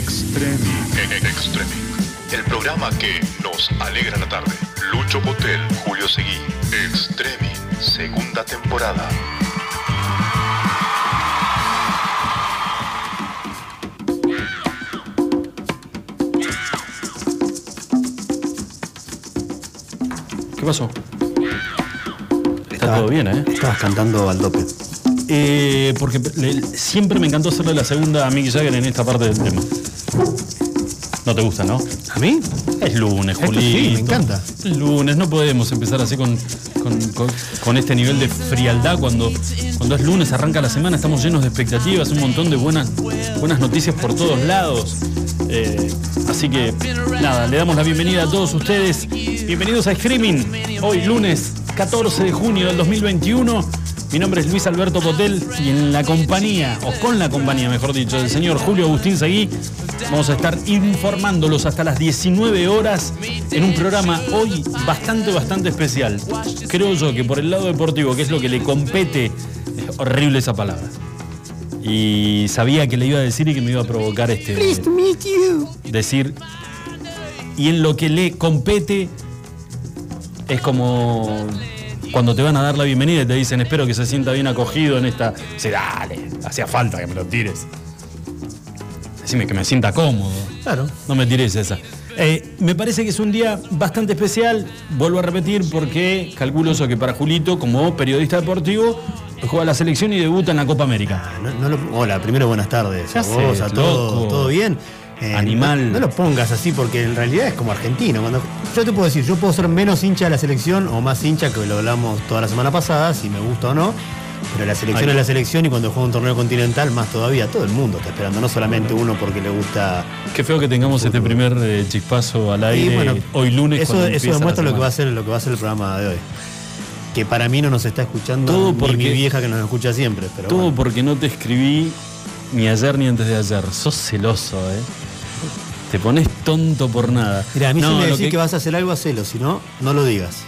Extremi. Extremi. El programa que nos alegra la tarde. Lucho Potel, Julio Seguí. Extremi. Segunda temporada. ¿Qué pasó? Está Estaba- todo bien, ¿eh? Estabas cantando al dope. Eh, porque le- siempre me encantó hacerle la segunda a Mick Jagger en esta parte del tema. No te gusta, ¿no? ¿A mí? Es lunes, Julito. sí, me encanta. Es lunes, no podemos empezar así con, con- con- con este nivel de frialdad cuando, cuando es lunes, arranca la semana, estamos llenos de expectativas, un montón de buenas, buenas noticias por todos lados. Eh, así que nada, le damos la bienvenida a todos ustedes. Bienvenidos a Streaming, hoy lunes 14 de junio del 2021. Mi nombre es Luis Alberto Potel y en la compañía, o con la compañía mejor dicho, del señor Julio Agustín Seguí, vamos a estar informándolos hasta las 19 horas en un programa hoy bastante, bastante especial. Creo yo que por el lado deportivo, que es lo que le compete, es horrible esa palabra. Y sabía que le iba a decir y que me iba a provocar este decir. Y en lo que le compete es como cuando te van a dar la bienvenida y te dicen espero que se sienta bien acogido en esta. Dice, dale, hacía falta que me lo tires. Decime que me sienta cómodo. Claro. No me tires esa. Eh, me parece que es un día bastante especial, vuelvo a repetir, porque calculo eso que para Julito, como periodista deportivo, juega la selección y debuta en la Copa América. Ah, no- no lo- hola, primero buenas tardes. ¿Qué A vos, a haces, todos? ¿todo bien? Eh, Animal. No, no lo pongas así porque en realidad es como argentino. Cuando, yo te puedo decir, yo puedo ser menos hincha de la selección o más hincha que lo hablamos toda la semana pasada, si me gusta o no. Pero la selección Ay. es la selección y cuando juega un torneo continental, más todavía, todo el mundo está esperando, no solamente uno porque le gusta. Qué feo que tengamos este primer eh, chispazo al aire bueno, hoy lunes. Eso, eso demuestra lo que, va a ser, lo que va a ser el programa de hoy. Que para mí no nos está escuchando Todo ni porque- mi vieja que nos escucha siempre. Pero Todo bueno. porque no te escribí ni ayer ni antes de ayer. Sos celoso, ¿eh? Te pones tonto por nada. Mira, a mí No, si me decís que... que- vas a hacer algo, hacelo, si no, no lo digas.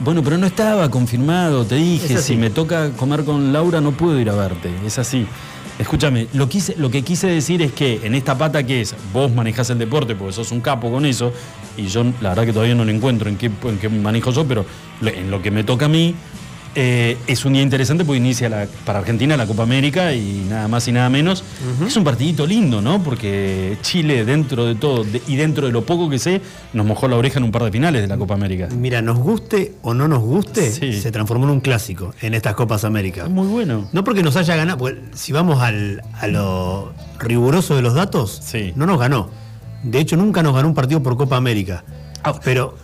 Bueno, pero no estaba confirmado, te dije, si me toca comer con Laura no puedo ir a verte, es así. Escúchame, lo, quise, lo que quise decir es que en esta pata que es, vos manejás el deporte porque sos un capo con eso, y yo la verdad que todavía no lo encuentro en qué, en qué manejo yo, pero en lo que me toca a mí, eh, es un día interesante porque inicia la- para Argentina la Copa América y nada más y nada menos. Es un partidito lindo, ¿no? Porque Chile, dentro de todo de- y dentro de lo poco que sé, nos mojó la oreja en un par de finales de la Copa América. Mira, nos guste o no nos guste, Sí. se transformó en un clásico en estas Copas América. Es muy bueno. No porque nos haya ganado, porque si vamos al- a lo riguroso de los datos, Sí. no nos ganó. De hecho, nunca nos ganó un partido por Copa América. Ah. Pero,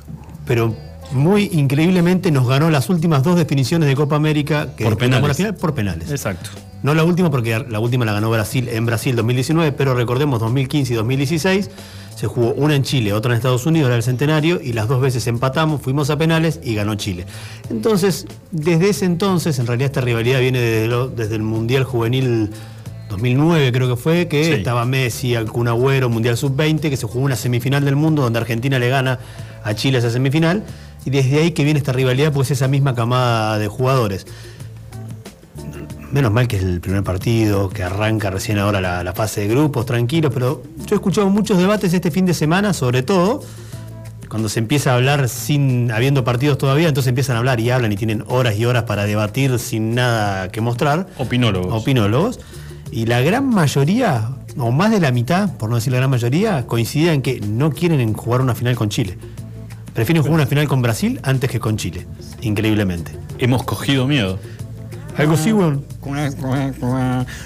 pero muy increíblemente nos ganó las últimas dos definiciones de Copa América que Por penales. la final por penales. Exacto. No la última porque la última la ganó Brasil en Brasil 2019, pero recordemos 2015 y 2016 se jugó una en Chile, otra en Estados Unidos, era el centenario, y las dos veces empatamos, fuimos a penales y ganó Chile. Entonces, desde ese entonces, en realidad esta rivalidad viene desde, lo- desde el Mundial Juvenil 2009 creo que fue, que Sí. estaba Messi, Kun Agüero, Mundial Sub-20, que se jugó una semifinal del mundo donde Argentina le gana a Chile esa semifinal, y desde ahí que viene esta rivalidad, pues esa misma camada de jugadores. Menos mal que es el primer partido, que arranca recién ahora la, la fase de grupos, tranquilos, pero yo he escuchado muchos debates este fin de semana, sobre todo cuando se empieza a hablar sin habiendo partidos todavía, entonces empiezan a hablar y hablan y tienen horas y horas para debatir sin nada que mostrar. Opinólogos. Opinólogos. Y la gran mayoría, o más de la mitad, por no decir la gran mayoría, coinciden en que no quieren en jugar una final con Chile. Prefieren jugar una final con Brasil antes que con Chile. Increíblemente. Hemos cogido miedo. Algo sí, weón.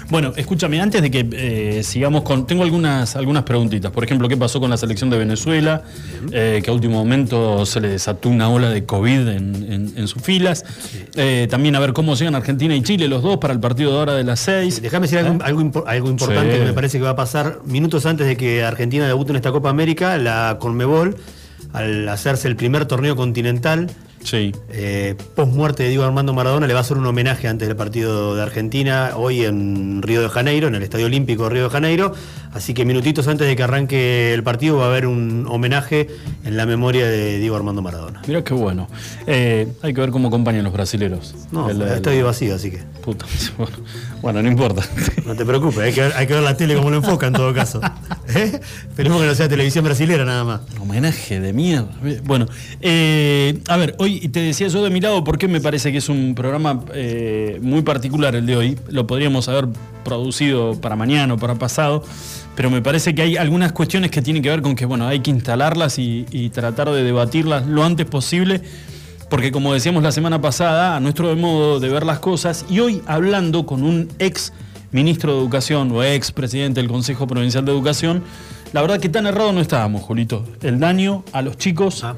Bueno, escúchame, antes de que eh, sigamos con. Tengo algunas, algunas preguntitas. Por ejemplo, ¿qué pasó con la selección de Venezuela? Eh, que a último momento se le desató una ola de COVID en, en- en sus filas. Eh, también a ver cómo llegan Argentina y Chile, los dos, para el partido de ahora de las seis. Déjame decir algo, algo impo- algo importante Sí. que me parece que va a pasar minutos antes de que Argentina debute en esta Copa América, la Conmebol, al hacerse el primer torneo continental, Sí. eh, post muerte de Diego Armando Maradona, le va a hacer un homenaje antes del partido de Argentina, hoy en Río de Janeiro, en el Estadio Olímpico de Río de Janeiro, Así que minutitos antes de que arranque el partido va a haber un homenaje en la memoria de Diego Armando Maradona. Mira qué bueno. Eh, hay que ver cómo acompañan los brasileros. No, El- el- vacío, así que Puta, bueno, no importa. no te preocupes, hay que ver, hay que ver la tele como lo enfoca en todo caso. ¿Eh? Esperemos que no sea televisión brasilera nada más. Homenaje de mierda. Bueno, eh, a ver, hoy te decía yo de mi lado por qué me parece que es un programa muy particular el de hoy. Lo podríamos haber producido para mañana o para pasado, pero me parece que hay algunas cuestiones que tienen que ver con que, bueno, hay que instalarlas y, y tratar de debatirlas lo antes posible. Porque como decíamos la semana pasada, a nuestro modo de ver las cosas, y hoy hablando con un ex ministro de Educación o ex presidente del Consejo Provincial de Educación, la verdad que tan errado no estábamos, Julito. El daño a los chicos Ah.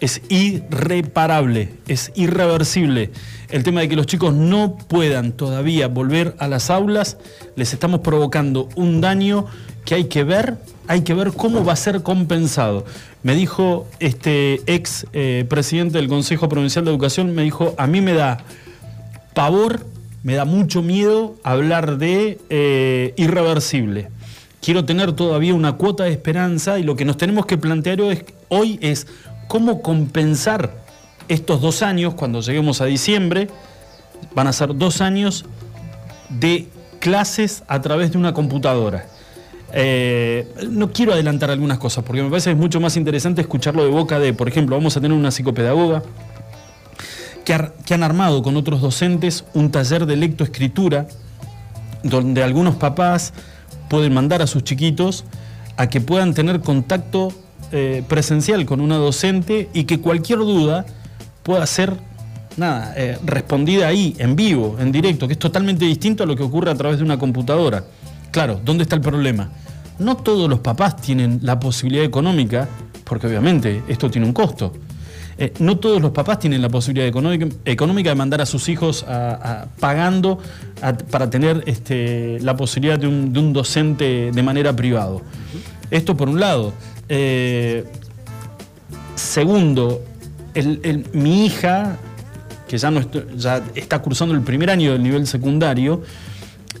es irreparable, es irreversible. El tema de que los chicos no puedan todavía volver a las aulas, les estamos provocando un daño que hay que ver, hay que ver cómo va a ser compensado. Me dijo este ex eh, presidente del Consejo Provincial de Educación, me dijo, a mí me da pavor, me da mucho miedo hablar de eh, irreversible. Quiero tener todavía una cuota de esperanza y lo que nos tenemos que plantear hoy hoy es cómo compensar estos dos años, cuando lleguemos a diciembre, van a ser dos años de clases a través de una computadora. Eh, no quiero adelantar algunas cosas porque me parece es mucho más interesante escucharlo de boca de, por ejemplo, vamos a tener una psicopedagoga que han armado con otros docentes un taller de lectoescritura donde algunos papás pueden mandar a sus chiquitos a que puedan tener contacto eh, presencial con una docente y que cualquier duda pueda ser nada, eh, respondida ahí, en vivo, en directo, que es totalmente distinto a lo que ocurre a través de una computadora. Claro, ¿dónde está el problema? No todos los papás tienen la posibilidad económica, porque obviamente esto tiene un costo. Eh, no todos los papás tienen la posibilidad económica, de mandar a sus hijos pagando para tener este, la posibilidad de un, docente de manera privado. Esto por un lado. Eh, segundo, mi hija, que ya está cursando el primer año del nivel secundario,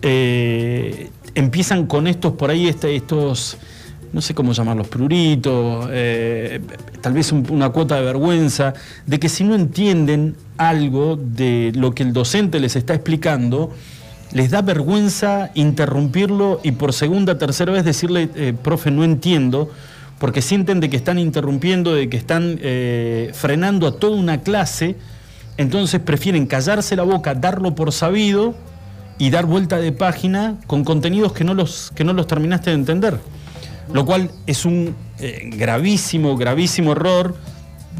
eh, empiezan con estos por ahí, este- estos, no sé cómo llamarlos, pruritos, eh, tal vez un- una cuota de vergüenza, de que si no entienden algo de lo que el docente les está explicando, les da vergüenza interrumpirlo y por segunda, tercera vez decirle, eh, profe, no entiendo, porque sienten de que están interrumpiendo, de que están eh, frenando a toda una clase, entonces prefieren callarse la boca, darlo por sabido y dar vuelta de página con contenidos que no los, que no los terminaste de entender. Lo cual es un eh, gravísimo, gravísimo error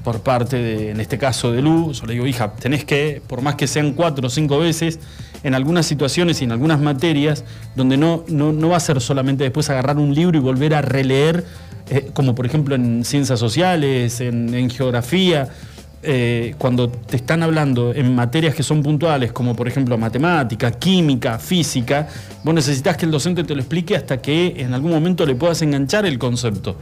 por parte de, en este caso de Lu. Yo le digo, hija, tenés que, por más que sean cuatro o cinco veces, en algunas situaciones y en algunas materias, donde no, no, no va a ser solamente después agarrar un libro y volver a releer, eh, como por ejemplo en ciencias sociales, en, en geografía, eh, cuando te están hablando en materias que son puntuales, como por ejemplo matemática, química, física, vos necesitas que el docente te lo explique hasta que en algún momento le puedas enganchar el concepto.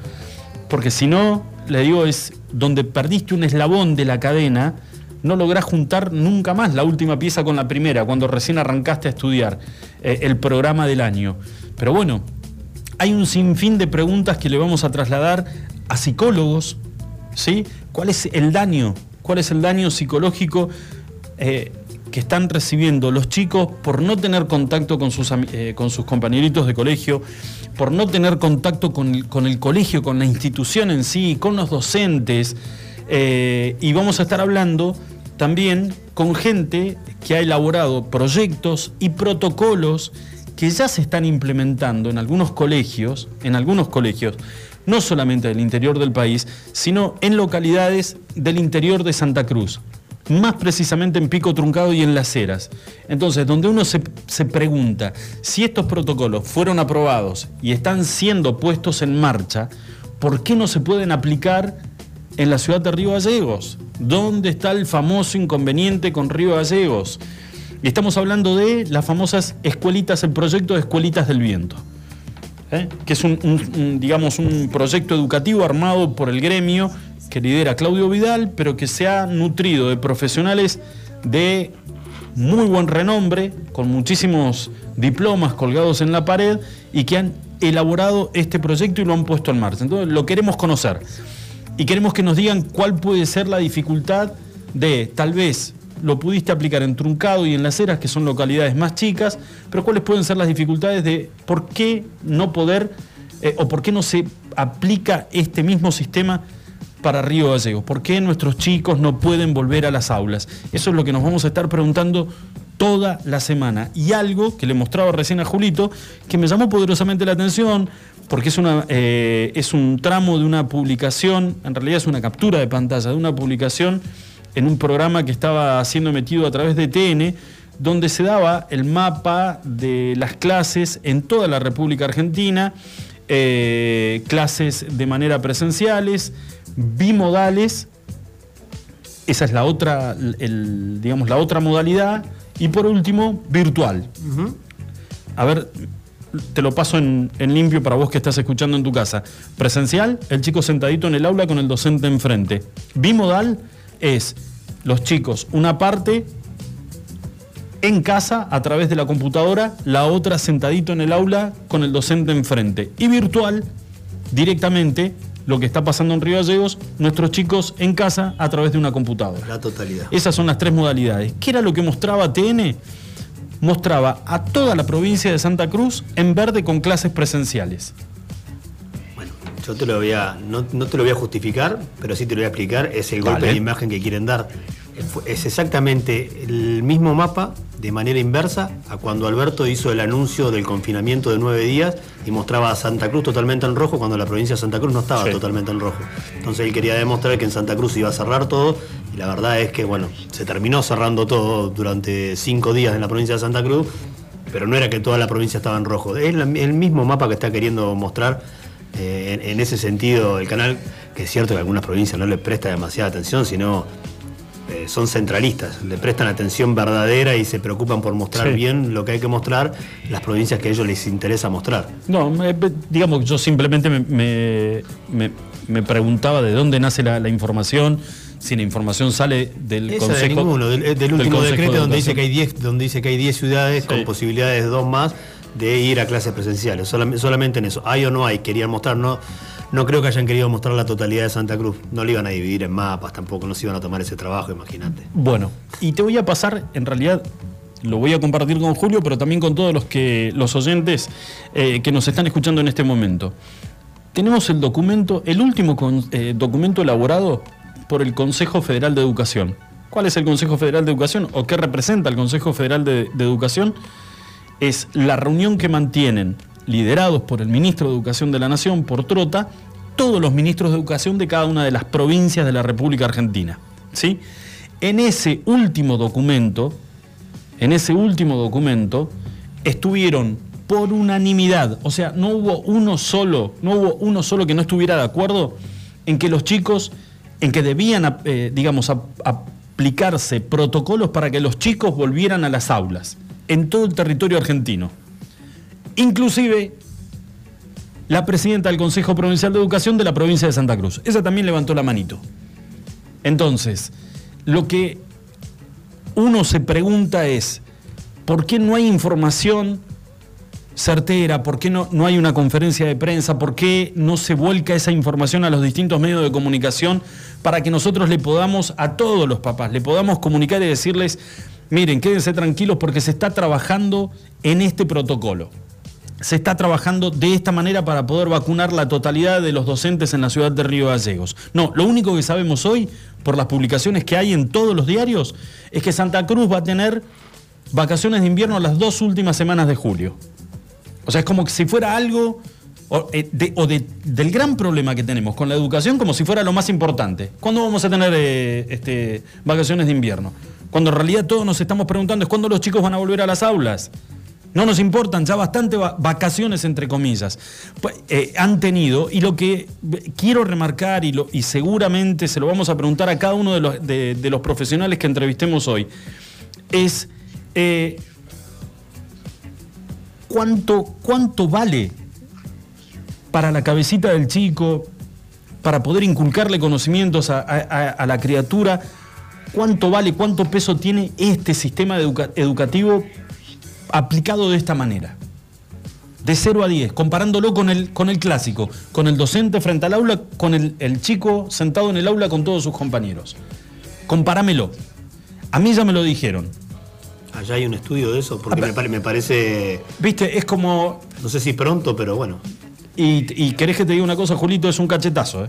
Porque si no, le digo, es donde perdiste un eslabón de la cadena, no lográs juntar nunca más la última pieza con la primera, cuando recién arrancaste a estudiar eh, el programa del año. Pero bueno, hay un sinfín de preguntas que le vamos a trasladar a psicólogos, ¿sí? ¿Cuál es el daño? ¿Cuál es el daño psicológico eh, que están recibiendo los chicos por no tener contacto con sus, eh, compañeritos de colegio, por no tener contacto con el, con el colegio, con la institución en sí, con los docentes? Eh, y vamos a estar hablando también con gente que ha elaborado proyectos y protocolos que ya se están implementando en algunos colegios, en algunos colegios, no solamente del interior del país, sino en localidades del interior de Santa Cruz, más precisamente en Pico Truncado y en Las Heras. Entonces, donde uno se, se pregunta si estos protocolos fueron aprobados y están siendo puestos en marcha, ¿por qué no se pueden aplicar en la ciudad de Río Gallegos? ¿Dónde está el famoso inconveniente con Río Gallegos? Y estamos hablando de las famosas escuelitas, el proyecto de Escuelitas del Viento, ¿eh? que es un, digamos, un proyecto educativo armado por el gremio que lidera Claudio Vidal, pero que se ha nutrido de profesionales de muy buen renombre, con muchísimos diplomas colgados en la pared y que han elaborado este proyecto y lo han puesto en marcha. Entonces lo queremos conocer y queremos que nos digan cuál puede ser la dificultad de tal vez lo pudiste aplicar en Truncado y en Las Heras, que son localidades más chicas, pero cuáles pueden ser las dificultades de por qué no poder eh, o por qué no se aplica este mismo sistema para Río Gallegos, por qué nuestros chicos no pueden volver a las aulas. Eso es lo que nos vamos a estar preguntando toda la semana. Y algo que le mostraba recién a Julito, que me llamó poderosamente la atención, porque es, una, eh, es un tramo de una publicación, en realidad es una captura de pantalla de una publicación en un programa que estaba siendo emitido a través de TN, donde se daba el mapa de las clases en toda la República Argentina, eh, clases de manera presenciales, bimodales, esa es la otra, digamos, la otra modalidad, y por último, virtual. A ver, te lo paso en, en, limpio para vos que estás escuchando en tu casa. Presencial, el chico sentadito en el aula con el docente enfrente. Bimodal es los chicos una parte en casa a través de la computadora, la otra sentadito en el aula con el docente enfrente. Y virtual, directamente, lo que está pasando en Río Gallegos, nuestros chicos en casa a través de una computadora. La totalidad. Esas son las tres modalidades. ¿Qué era lo que mostraba TN? Mostraba a toda la provincia de Santa Cruz en verde con clases presenciales. Yo te lo voy a, no, te lo voy a justificar, pero sí te lo voy a explicar. Es el golpe de imagen que quieren dar. Es exactamente el mismo mapa de manera inversa a cuando Alberto hizo el anuncio del confinamiento de nueve días y mostraba a Santa Cruz totalmente en rojo cuando la provincia de Santa Cruz no estaba totalmente en rojo. Entonces él quería demostrar que en Santa Cruz iba a cerrar todo y la verdad es que, bueno, se terminó cerrando todo durante cinco días en la provincia de Santa Cruz, pero no era que toda la provincia estaba en rojo. Es el mismo mapa que está queriendo mostrar eh, en, en, ese sentido el canal, que es cierto que a algunas provincias no le presta demasiada atención, sino eh, son centralistas, le prestan atención verdadera y se preocupan por mostrar bien lo que hay que mostrar las provincias que a ellos les interesa mostrar. No, digamos, yo simplemente me, me, preguntaba de dónde nace la, información, si la información sale del Consejo. del, último decreto donde dice, que hay 10, donde dice que hay 10 ciudades con posibilidades de dos más de ir a clases presenciales. solamente en eso. Hay o no hay, querían mostrar, no no creo que hayan querido mostrar la totalidad de Santa Cruz. No lo iban a dividir en mapas tampoco, no se iban a tomar ese trabajo, imagínate. Bueno, y te voy a pasar, en realidad, lo voy a compartir con Julio, pero también con todos los, que, los oyentes eh, que nos están escuchando en este momento. Tenemos el documento, el último eh, documento elaborado por el Consejo Federal de Educación. ¿Cuál es el Consejo Federal de Educación o qué representa el Consejo Federal de Educación? Es la reunión que mantienen liderados por el ministro de Educación de la Nación, por Trota, todos los ministros de Educación de cada una de las provincias de la República Argentina. ¿sí? En ese último documento, en ese último documento, estuvieron por unanimidad, o sea, no hubo uno solo, no hubo uno solo que no estuviera de acuerdo en que los chicos, en que debían, eh, digamos, aplicarse protocolos para que los chicos volvieran a las aulas en todo el territorio argentino. Inclusive la presidenta del Consejo Provincial de Educación de la provincia de Santa Cruz. Esa también levantó la manito. Entonces, lo que uno se pregunta es, ¿por qué no hay información certera? ¿Por qué no, no hay una conferencia de prensa? ¿Por qué no se vuelca esa información a los distintos medios de comunicación para que nosotros le podamos, a todos los papás, le podamos comunicar y decirles, miren, quédense tranquilos porque se está trabajando en este protocolo? se está trabajando de esta manera para poder vacunar la totalidad de los docentes en la ciudad de Río Gallegos. No, lo único que sabemos hoy, por las publicaciones que hay en todos los diarios, es que Santa Cruz va a tener vacaciones de invierno las dos últimas semanas de julio. O sea, es como si fuera algo o, eh, del gran problema que tenemos con la educación como si fuera lo más importante. ¿Cuándo vamos a tener eh, este, vacaciones de invierno? Cuando en realidad todos nos estamos preguntando es cuándo los chicos van a volver a las aulas. No nos importan ya bastante vacaciones, entre comillas, pues, eh, han tenido. Y lo que quiero remarcar, y, seguramente se lo vamos a preguntar a cada uno de los, de, los profesionales que entrevistemos hoy, es eh, ¿cuánto, cuánto vale para la cabecita del chico, para poder inculcarle conocimientos a, la criatura, cuánto vale, cuánto peso tiene este sistema educativo aplicado de esta manera. de 0 a 10, comparándolo con el, con el clásico, con el docente frente al aula, con el, el chico sentado en el aula con todos sus compañeros. Comparámelo. A mí ya me lo dijeron. Allá hay un estudio de eso, porque Ah, me parece, Viste, es como. no sé si pronto, pero bueno. Y, y querés que te diga una cosa, Julito, es un cachetazo, ¿eh?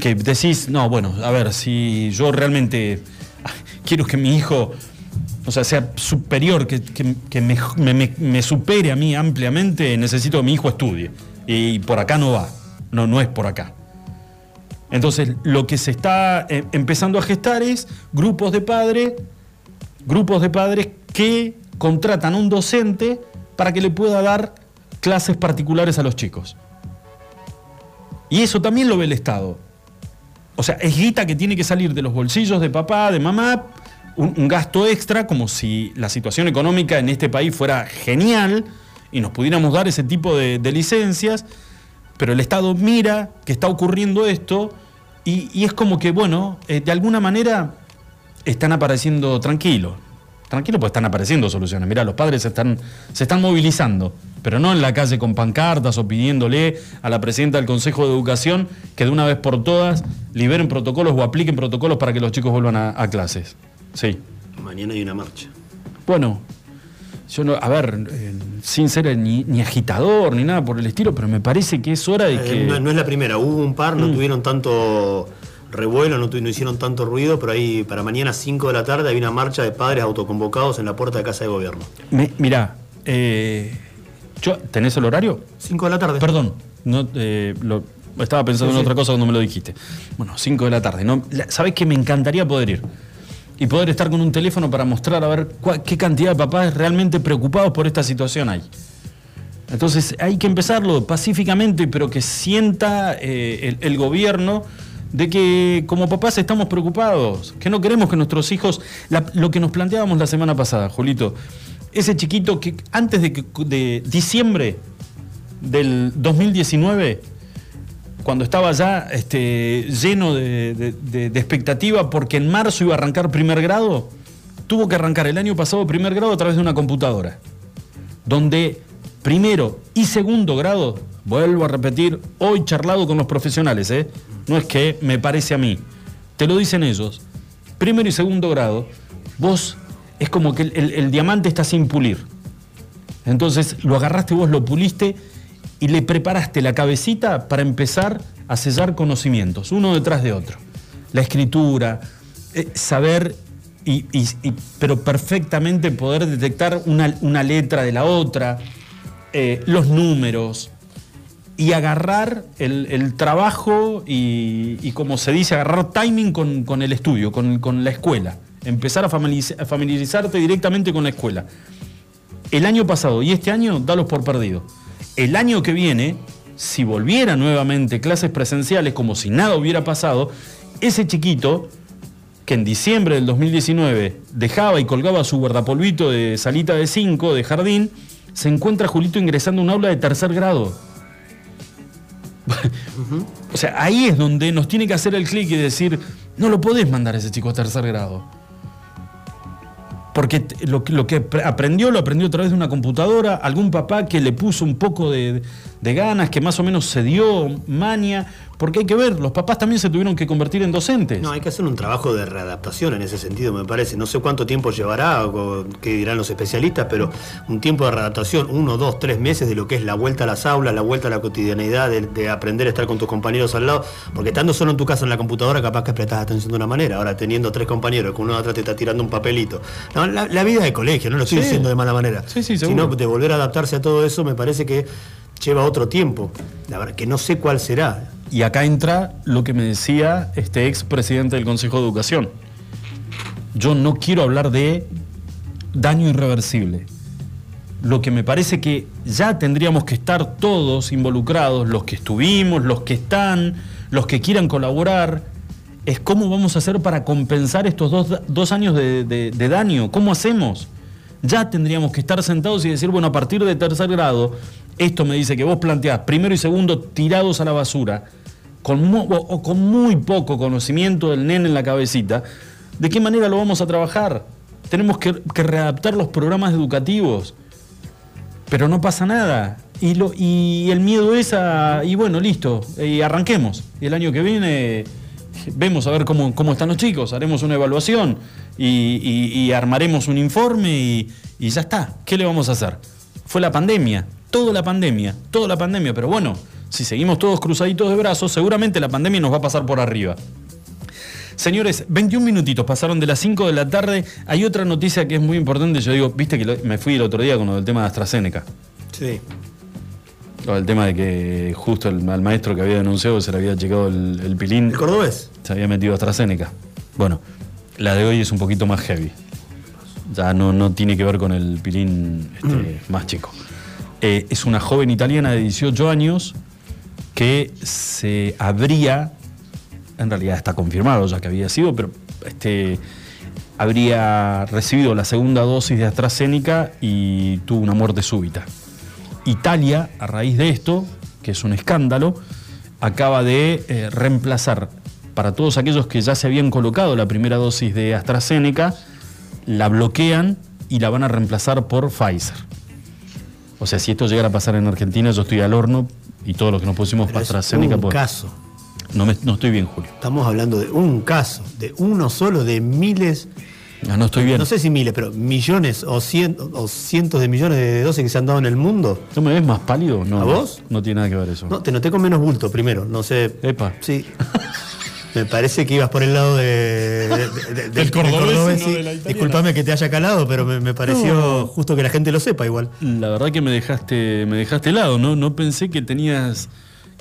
Que decís, no, bueno, a ver, si yo realmente quiero que mi hijo, o sea, sea superior, que, que- me- me- me supere a mí ampliamente, necesito que mi hijo estudie. Y por acá no va, no, no es por acá. Entonces, lo que se está eh, empezando a gestar es grupos de padres, grupos de padres que contratan a un docente para que le pueda dar clases particulares a los chicos. Y eso también lo ve el Estado. O sea, es guita que tiene que salir de los bolsillos de papá, de mamá, un, gasto extra, como si la situación económica en este país fuera genial y nos pudiéramos dar ese tipo de, licencias, pero el Estado mira que está ocurriendo esto y, y es como que, bueno, eh, de alguna manera están apareciendo tranquilos. Tranquilos, pues están apareciendo soluciones. Mirá, los padres se están, se están movilizando, pero no en la calle con pancartas o pidiéndole a la presidenta del Consejo de Educación que de una vez por todas liberen protocolos o apliquen protocolos para que los chicos vuelvan a, a clases. Sí. Mañana hay una marcha. Bueno, yo no, a ver, eh, sin ser ni, ni agitador ni nada por el estilo, pero me parece que es hora de Eh, que. no, no es la primera, hubo un par, Mm. no tuvieron tanto revuelo, no, no hicieron tanto ruido, pero ahí para mañana 5 de la tarde hay una marcha de padres autoconvocados en la puerta de Casa de Gobierno. Me- mirá, eh, yo- ¿tenés el horario? 5 de la tarde. Perdón, no, eh, lo- estaba pensando Sí, en sí. otra cosa cuando me lo dijiste. Bueno, 5 de la tarde. ¿no? ¿Sabés que me encantaría poder ir? Y poder estar con un teléfono para mostrar a ver cua- qué cantidad de papás realmente preocupados por esta situación hay. Entonces hay que empezarlo pacíficamente, pero que sienta eh, el, el gobierno de que como papás estamos preocupados, que no queremos que nuestros hijos, lo que nos planteábamos la semana pasada, Julito, ese chiquito que antes de, de diciembre del 2019, cuando estaba ya este, lleno de- de expectativa porque en marzo iba a arrancar primer grado, tuvo que arrancar el año pasado primer grado a través de una computadora donde primero y segundo grado, vuelvo a repetir, hoy charlado con los profesionales, ¿eh? No es que me parece a mí, te lo dicen ellos, primero y segundo grado, vos es como que el, diamante está sin pulir. Entonces lo agarraste vos, lo puliste y le preparaste la cabecita para empezar a sellar conocimientos, uno detrás de otro. La escritura, eh, saber, y, pero perfectamente poder detectar una, una letra de la otra, eh, los números, y agarrar el, trabajo y, como se dice, agarrar timing con, el estudio, con, la escuela. Empezar a familiarizarte directamente con la escuela. El año pasado y este año, dalos por perdido. El año que viene, si volviera nuevamente clases presenciales como si nada hubiera pasado, ese chiquito que en diciembre del 2019 dejaba y colgaba su guardapolvito de salita de 5 de jardín, se encuentra Julito ingresando a un aula de tercer grado. O sea, ahí es donde nos tiene que hacer el clic y decir, no lo podés mandar a ese chico a tercer grado. Porque lo, lo que pre- aprendió, lo aprendió a través de una computadora, algún papá que le puso un poco de, de ganas, que más o menos se dio maña, porque hay que ver, los papás también se tuvieron que convertir en docentes. No, hay que hacer un trabajo de readaptación en ese sentido, me parece. No sé cuánto tiempo llevará, o qué dirán los especialistas, pero un tiempo de readaptación, uno, dos, tres meses de lo que es la vuelta a las aulas, la vuelta a la cotidianeidad, de, de aprender a estar con tus compañeros al lado. Porque estando solo en tu casa en la computadora, capaz que prestas atención de una manera. Ahora, teniendo tres compañeros, que uno atrás te está tirando un papelito. No, la, la vida de colegio, no lo estoy Sí. diciendo de mala manera. Sí, sí, seguro. Sino de volver a adaptarse a todo eso, me parece que lleva otro tiempo. La verdad que no sé cuál será. Y acá entra lo que me decía este ex presidente del Consejo de Educación. Yo no quiero hablar de daño irreversible. Lo que me parece que ya tendríamos que estar todos involucrados, los que estuvimos, los que están, los que quieran colaborar, es cómo vamos a hacer para compensar estos dos, dos años de, de- de daño. ¿Cómo hacemos? Ya tendríamos que estar sentados y decir, bueno, a partir de tercer grado, esto me dice que vos planteás primero y segundo tirados a la basura, con, mu- o, con muy poco conocimiento del nene en la cabecita, ¿de qué manera lo vamos a trabajar? Tenemos que, readaptar los programas educativos. pero no pasa nada. Y, el miedo es a, y bueno, listo, y arranquemos. Y el año que viene vemos a ver cómo, cómo están los chicos, haremos una evaluación y, armaremos un informe y ya está. ¿Qué le vamos a hacer? Fue la pandemia, toda la pandemia, toda la pandemia, pero bueno, si seguimos todos cruzaditos de brazos, seguramente la pandemia nos va a pasar por arriba. Señores, 21 minutitos pasaron de las 5 de la tarde. Hay otra noticia que es muy importante. Yo digo, viste que lo- me fui el otro día con lo del tema de AstraZeneca. Sí. Lo del tema de que justo el, al maestro que había denunciado se le había checado el, el pilín, ¿El cordobés? se había metido AstraZeneca. Bueno, la de hoy es un poquito más heavy. Ya no, no tiene que ver con el pilín este, más chico. Eh, es una joven italiana de 18 años que se habría, en realidad está confirmado ya que había sido, pero este, habría recibido la segunda dosis de AstraZeneca y tuvo una muerte súbita. Italia, a raíz de esto, que es un escándalo, acaba de eh, reemplazar para todos aquellos que ya se habían colocado la primera dosis de AstraZeneca, la bloquean y la van a reemplazar por Pfizer. O sea, si esto llegara a pasar en Argentina, yo estoy al horno y todos los que nos pusimos para AstraZeneca, un caso. no, me- no estoy bien, Julio. Estamos hablando de un caso, de uno solo, de miles, Ah, no estoy bien. no sé si miles, pero millones o, cien- o cientos de millones de dosis que se han dado en el mundo. ¿No me ves más pálido? No, ¿A vos? No tiene nada que ver eso. No, te noté con menos bulto primero, no sé. Epa. Sí. Me parece que ibas por el lado de, de- de- Del cordobés no sí. Disculpame que te haya calado, pero me, me pareció No. justo que la gente lo sepa igual. La verdad que me dejaste, me dejaste helado, ¿no? No pensé que tenías,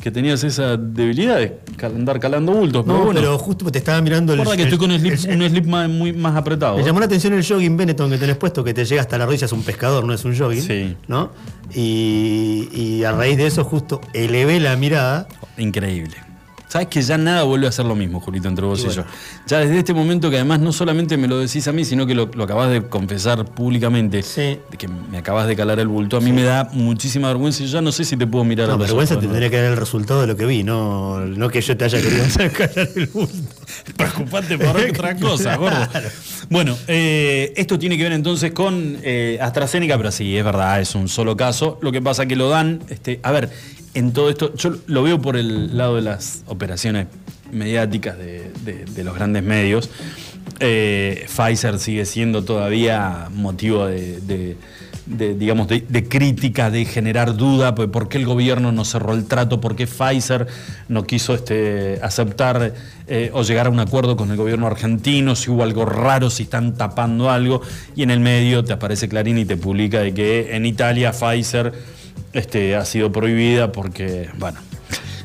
que tenías esa debilidad de andar calando bultos. Pero No, bueno, pero justo te estaba mirando el. guarda que el- estoy con un slip, el- un slip más, muy, más apretado. Me llamó la atención el jogging Benetton que tenés puesto, que te llega hasta la rodilla, es un pescador, no es un jogging. Sí. ¿No? Y, y a raíz de eso, justo elevé la mirada. Increíble. Sabes que ya nada vuelve a ser lo mismo, Julito, entre vos y, Y bueno. yo. Ya desde este momento que además no solamente me lo decís a mí, sino que lo, lo acabas de confesar públicamente, Sí. de que me acabas de calar el bulto, a mí me da muchísima vergüenza y yo ya no sé si te puedo mirar a los vergüenza ojos, te ¿no? tendría que dar el resultado de lo que vi, no, no que yo te haya querido callar el bulto. Preocupante por otra cosa, gordo. Bueno, eh, esto tiene que ver entonces con eh, AstraZeneca, pero sí, es verdad, es un solo caso. Lo que pasa que lo dan, este, a ver, en todo esto, yo lo veo por el lado de las operaciones mediáticas de, los grandes medios. Eh, Pfizer sigue siendo todavía motivo de, digamos, de crítica, de generar duda, pues, por qué el gobierno no cerró el trato, por qué Pfizer no quiso este, aceptar eh, o llegar a un acuerdo con el gobierno argentino, si hubo algo raro, si están tapando algo, y en el medio te aparece Clarín y te publica de que en Italia Pfizer este, ha sido prohibida porque, bueno,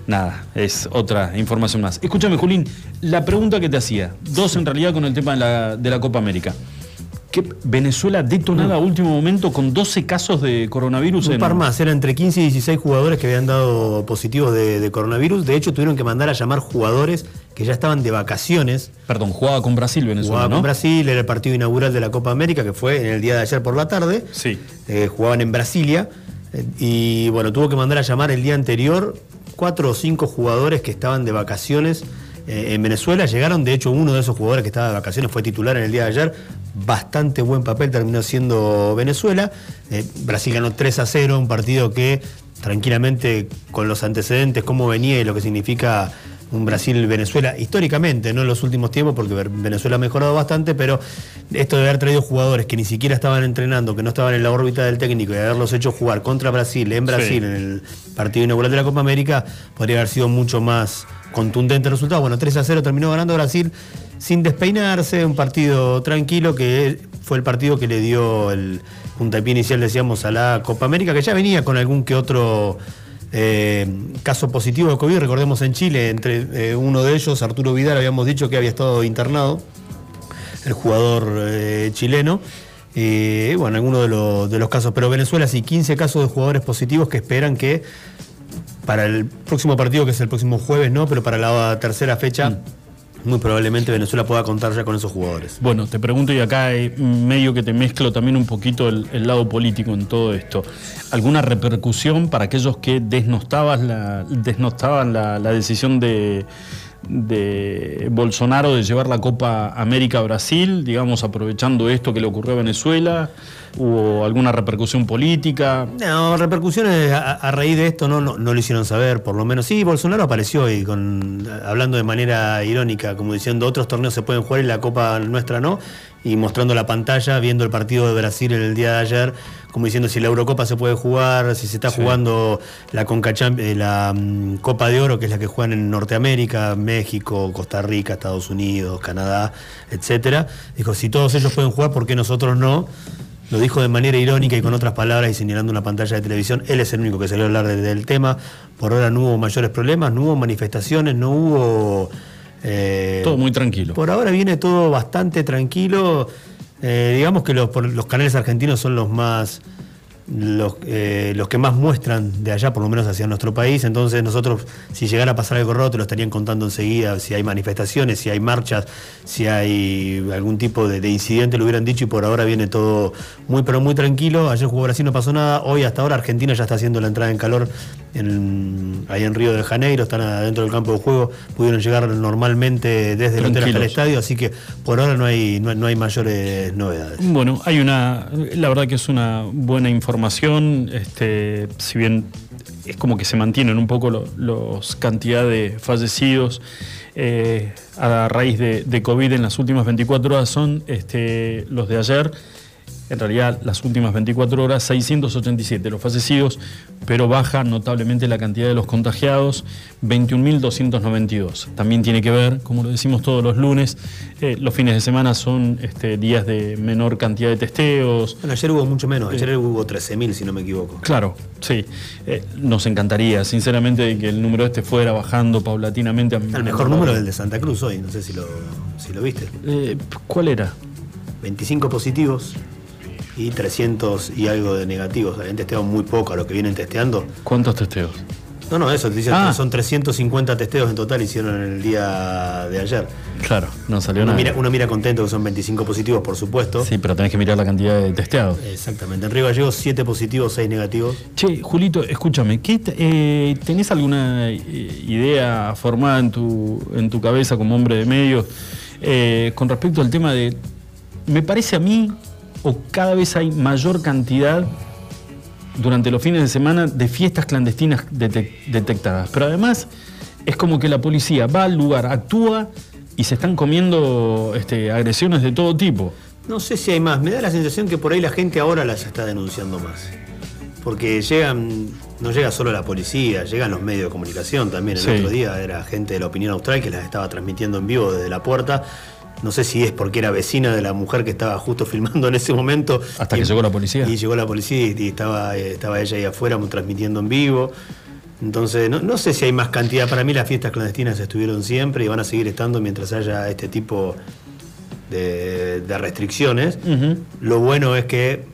nada, es otra información más. Escúchame, Julín, la pregunta que te hacía, dos en realidad con el tema de la, de la Copa América. Que Venezuela detonada a último momento con 12 casos de coronavirus Un en. par más, eran entre 15 y 16 jugadores que habían dado positivos de, de coronavirus. De hecho, tuvieron que mandar a llamar jugadores que ya estaban de vacaciones. Perdón, jugaba con Brasil Venezuela, Jugaba ¿no? con Brasil, era el partido inaugural de la Copa América, que fue en el día de ayer por la tarde. Sí. Eh, jugaban en Brasilia. Y bueno, tuvo que mandar a llamar el día anterior cuatro o cinco jugadores que estaban de vacaciones eh, en Venezuela. Llegaron, de hecho, uno de esos jugadores que estaba de vacaciones fue titular en el día de ayer. Bastante buen papel terminó siendo Venezuela. Eh, Brasil ganó 3 a 0, un partido que tranquilamente con los antecedentes, cómo venía y lo que significa un Brasil-Venezuela históricamente, no en los últimos tiempos, porque Venezuela ha mejorado bastante, pero esto de haber traído jugadores que ni siquiera estaban entrenando, que no estaban en la órbita del técnico y haberlos hecho jugar contra Brasil, en Brasil, Sí. en el partido inaugural de la Copa América, podría haber sido mucho más contundente el resultado. Bueno, 3 a 0 terminó ganando Brasil sin despeinarse, un partido tranquilo que fue el partido que le dio el puntapié inicial, decíamos, a la Copa América, que ya venía con algún que otro eh, caso positivo de COVID. Recordemos en Chile, entre eh, uno de ellos, Arturo Vidal, habíamos dicho que había estado internado, el jugador eh, chileno. Eh, bueno, algunos de, de los casos, pero Venezuela sí, 15 casos de jugadores positivos que esperan que para el próximo partido, que es el próximo jueves, no, pero para la tercera fecha, muy probablemente Venezuela pueda contar ya con esos jugadores. Bueno, te pregunto y acá medio que te mezclo también un poquito el, lado político en todo esto. ¿Alguna repercusión para aquellos que desnostaban la, desnostaban la decisión de, de Bolsonaro de llevar la Copa América Brasil, digamos, aprovechando esto que le ocurrió a Venezuela? ¿Hubo alguna repercusión política? No, repercusiones a, a raíz de esto no, no, no lo hicieron saber, por lo menos. Sí, Bolsonaro apareció y con, hablando de manera irónica, como diciendo otros torneos se pueden jugar y la Copa nuestra no, y mostrando la pantalla, viendo el partido de Brasil el día de ayer, como diciendo si la Eurocopa se puede jugar, si se está Sí. jugando la, Conca eh, la mm, Copa de Oro, que es la que juegan en Norteamérica, México, Costa Rica, Estados Unidos, Canadá, etcétera. Dijo, si todos ellos pueden jugar, ¿por qué nosotros no? Lo dijo de manera irónica y con otras palabras y señalando una pantalla de televisión. Él es el único que salió a hablar de- del tema. Por ahora no hubo mayores problemas, no hubo manifestaciones, no hubo... eh, Todo muy tranquilo. por ahora viene todo bastante tranquilo. Eh, digamos que los, canales argentinos son los más los, eh, los que más muestran de allá, por lo menos hacia nuestro país. Entonces nosotros, si llegara a pasar algo raro, te lo estarían contando enseguida. Si hay manifestaciones, si hay marchas, si hay algún tipo de, de incidente, lo hubieran dicho y por ahora viene todo muy, pero muy tranquilo. Ayer jugó Brasil, no pasó nada. Hoy hasta ahora Argentina ya está haciendo la entrada en calor en- ahí en Río de Janeiro, están adentro del campo de juego, pudieron llegar normalmente desde el hotel hasta el estadio, así que por ahora no hay, no, no hay mayores novedades. Bueno, hay una, la verdad que es una buena información, este, si bien es como que se mantienen un poco lo- los cantidad de fallecidos eh, a raíz de, de COVID en las últimas 24 horas son este, los de ayer. En realidad, las últimas 24 horas, 687 los fallecidos, pero baja notablemente la cantidad de los contagiados, 21.292. También tiene que ver, como lo decimos todos los lunes, eh, los fines de semana son este, días de menor cantidad de testeos. Bueno, ayer hubo mucho menos, ayer hubo 13.000 si no me equivoco. Claro, sí. Eh, nos encantaría, sinceramente, que el número este fuera bajando paulatinamente. a- El mejor número es el de Santa Cruz hoy, no sé si lo, si lo viste. Eh, ¿Cuál era? 25 positivos y 300 y algo de negativos. Habían testeado muy poco a los que vienen testeando. ¿Cuántos testeos? No, no, eso, te dicen Ah. son 350 testeos en total hicieron en el día de ayer. Claro, no salió Uno nada. mira, uno mira contento que son 25 positivos, por supuesto. Sí, pero tenés que mirar la cantidad de testeados. Exactamente. En Río Gallegos 7 positivos, 6 negativos. Che, Julito, escúchame, ¿qué eh, ¿tenés alguna eh, idea formada en tu, en tu cabeza como hombre de medios eh, con respecto al tema de, me parece a mí, o cada vez hay mayor cantidad durante los fines de semana de fiestas clandestinas detec- detectadas? Pero además es como que la policía va al lugar, actúa y se están comiendo este, agresiones de todo tipo. No sé si hay más. Me da la sensación que por ahí la gente ahora las está denunciando más. Porque llegan, no llega solo la policía, llegan los medios de comunicación también. El Sí. otro día era gente de la opinión austral que las estaba transmitiendo en vivo desde la puerta. No sé si es porque era vecina de la mujer que estaba justo filmando en ese momento. Hasta que llegó la policía. Y llegó la policía y, y estaba, eh, estaba ella ahí afuera transmitiendo en vivo. Entonces, no, no sé si hay más cantidad. Para mí las fiestas clandestinas estuvieron siempre y van a seguir estando mientras haya este tipo de, de restricciones. Lo bueno es que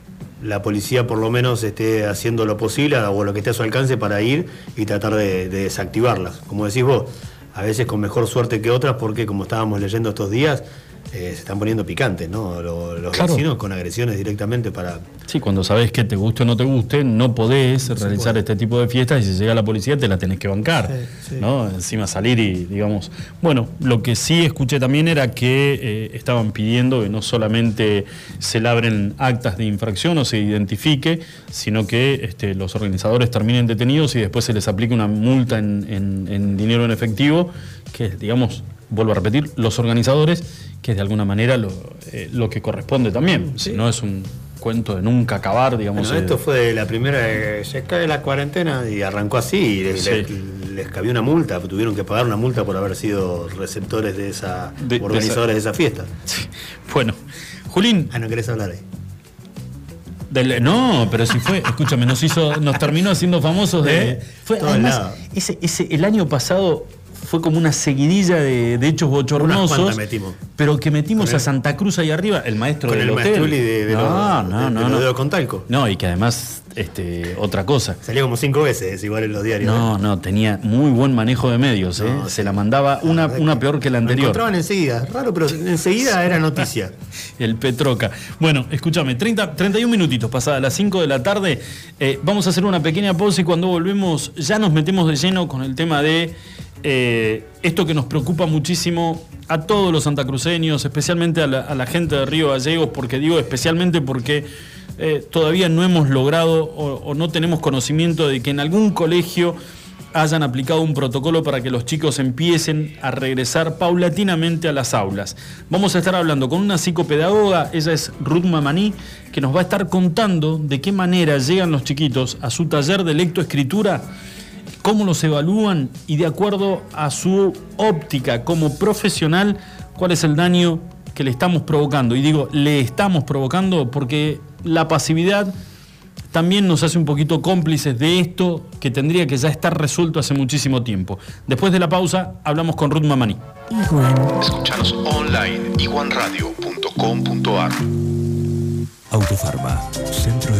la policía por lo menos esté haciendo lo posible o lo que esté a su alcance para ir y tratar de, de desactivarlas. Como decís vos, a veces con mejor suerte que otras porque como estábamos leyendo estos días, eh, se están poniendo picantes, ¿no? Lo- Los, Claro. vecinos con agresiones directamente para... Sí, cuando sabes que te guste o no te guste, no podés realizar este tipo de fiestas y si llega la policía te la tenés que bancar. Sí, sí. ¿no? Encima salir y, digamos. Bueno, lo que sí escuché también era que eh, estaban pidiendo que no solamente se labren actas de infracción o se identifique, sino que este, los organizadores terminen detenidos y después se les aplique una multa en, en- en dinero en efectivo, que digamos, vuelvo a repetir, los organizadores, que es de alguna manera lo, eh, lo que corresponde también. Si no es un cuento de nunca acabar, digamos. Bueno, eh, esto fue la primera, eh, se cae la cuarentena y arrancó así y les, Sí. les- les cabió una multa, tuvieron que pagar una multa por haber sido receptores de esa, De- de organizadores de esa fiesta. Bueno, Julín, Ah, no querés hablar ahí. del- no, pero si fue, escúchame, nos hizo, nos terminó haciendo famosos de. De Fue, además, ese, ese, el año pasado fue como una seguidilla de, de hechos bochornosos. metimos. Pero que metimos a Santa Cruz ahí arriba, el maestro Con del el hotel. de, de no, los, no, de- no, de los dedos con talco. No, y que además, este, otra cosa. Salió como cinco veces igual en los diarios. No, no, tenía muy buen manejo de medios, ¿eh? Se la mandaba una, una peor que la Lo anterior. encontraban enseguida. Raro, pero enseguida era noticia. El Petroca. Bueno, escúchame, 30, 31 minutitos pasadas las 5 de la tarde. Eh, vamos a hacer una pequeña pausa y cuando volvemos ya nos metemos de lleno con el tema de eh, esto que nos preocupa muchísimo a todos los santacruceños, especialmente a la, gente de Río Gallegos, porque digo especialmente porque eh, todavía no hemos logrado o, no tenemos conocimiento de que en algún colegio hayan aplicado un protocolo para que los chicos empiecen a regresar paulatinamente a las aulas. Vamos a estar hablando con una psicopedagoga, ella es Ruth Mamaní, que nos va a estar contando de qué manera llegan los chiquitos a su taller de lectoescritura cómo los evalúan y de acuerdo a su óptica como profesional, cuál es el daño que le estamos provocando. Y digo, le estamos provocando porque la pasividad también nos hace un poquito cómplices de esto que tendría que ya estar resuelto hace muchísimo tiempo. Después de la pausa, hablamos con Ruth Mamani. Escuchanos online iguanradio.com.ar Autofarma, Centro de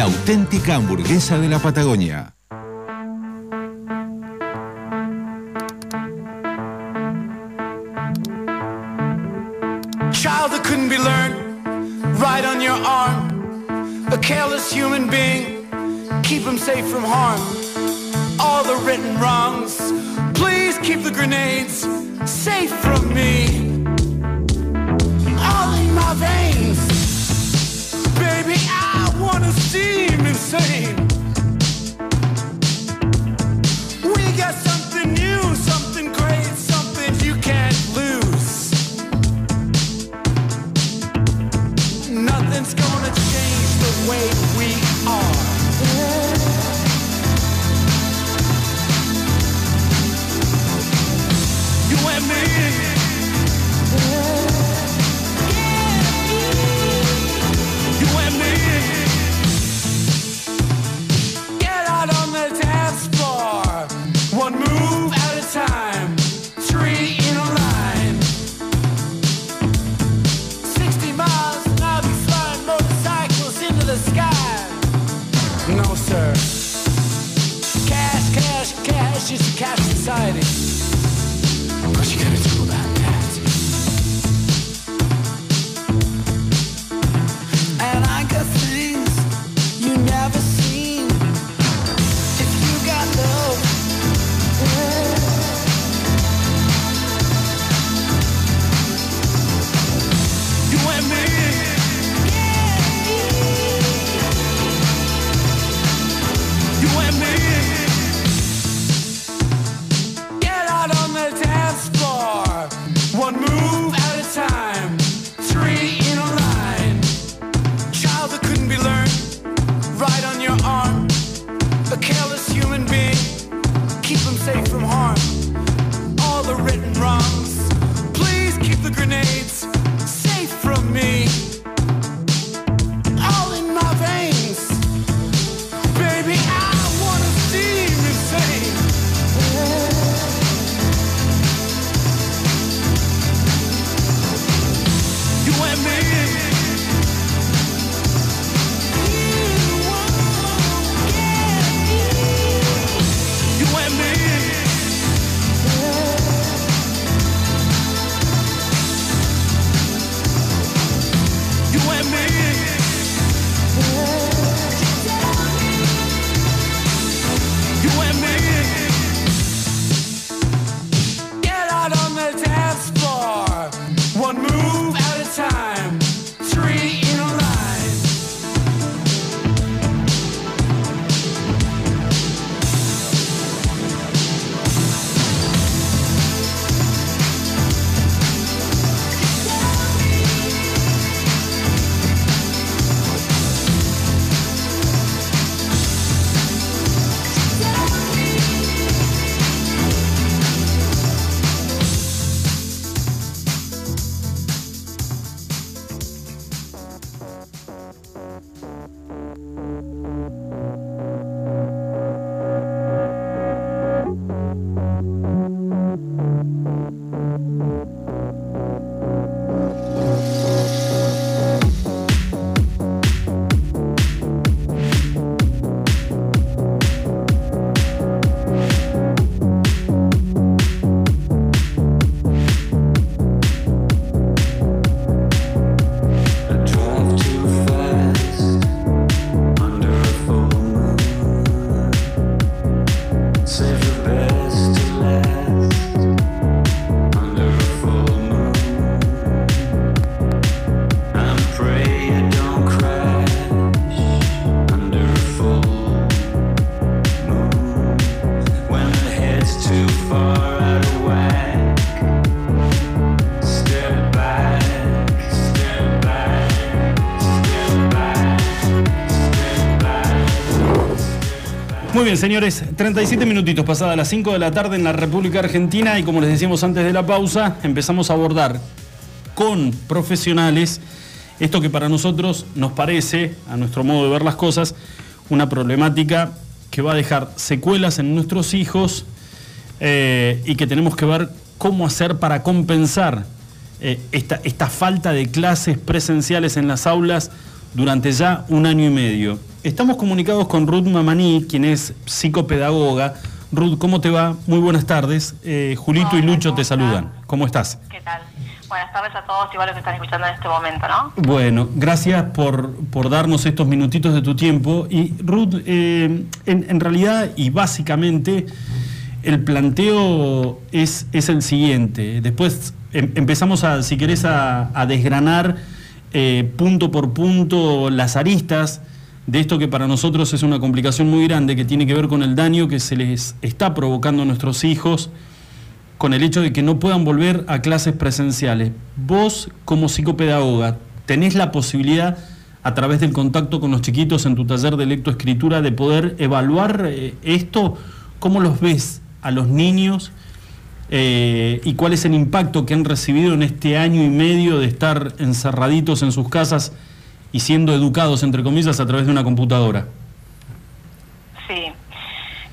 auténtica hamburguesa de la Patagonia. Child that couldn't be learned, right on your arm. A careless human being, keep him safe from harm. All the written wrongs, please keep the grenades safe from me. All in my veins, seem insane. Muy bien, señores, 37 minutitos pasadas las 5 de la tarde en la República Argentina y como les decíamos antes de la pausa, empezamos a abordar con profesionales esto que para nosotros nos parece, a nuestro modo de ver las cosas, una problemática que va a dejar secuelas en nuestros hijos eh, y que tenemos que ver cómo hacer para compensar eh, esta, esta falta de clases presenciales en las aulas durante ya un año y medio. Estamos comunicados con Ruth Mamani, quien es psicopedagoga. Ruth, ¿cómo te va? Muy buenas tardes. Eh, Julito y Lucho ¿cómo te estás? saludan. ¿Cómo estás? ¿Qué tal? Buenas tardes a todos, igual los que están escuchando en este momento, ¿no? Bueno, gracias por, por darnos estos minutitos de tu tiempo. Y Ruth, eh, en, en realidad y básicamente el planteo es, es el siguiente. Después em- empezamos a, si querés, a, a desgranar eh, punto por punto las aristas de esto que para nosotros es una complicación muy grande que tiene que ver con el daño que se les está provocando a nuestros hijos con el hecho de que no puedan volver a clases presenciales. Vos, como psicopedagoga, tenés la posibilidad, a través del contacto con los chiquitos en tu taller de lectoescritura, de poder evaluar eh, esto, cómo los ves a los niños eh, y cuál es el impacto que han recibido en este año y medio de estar encerraditos en sus casas y siendo educados, entre comillas, a través de una computadora. Sí.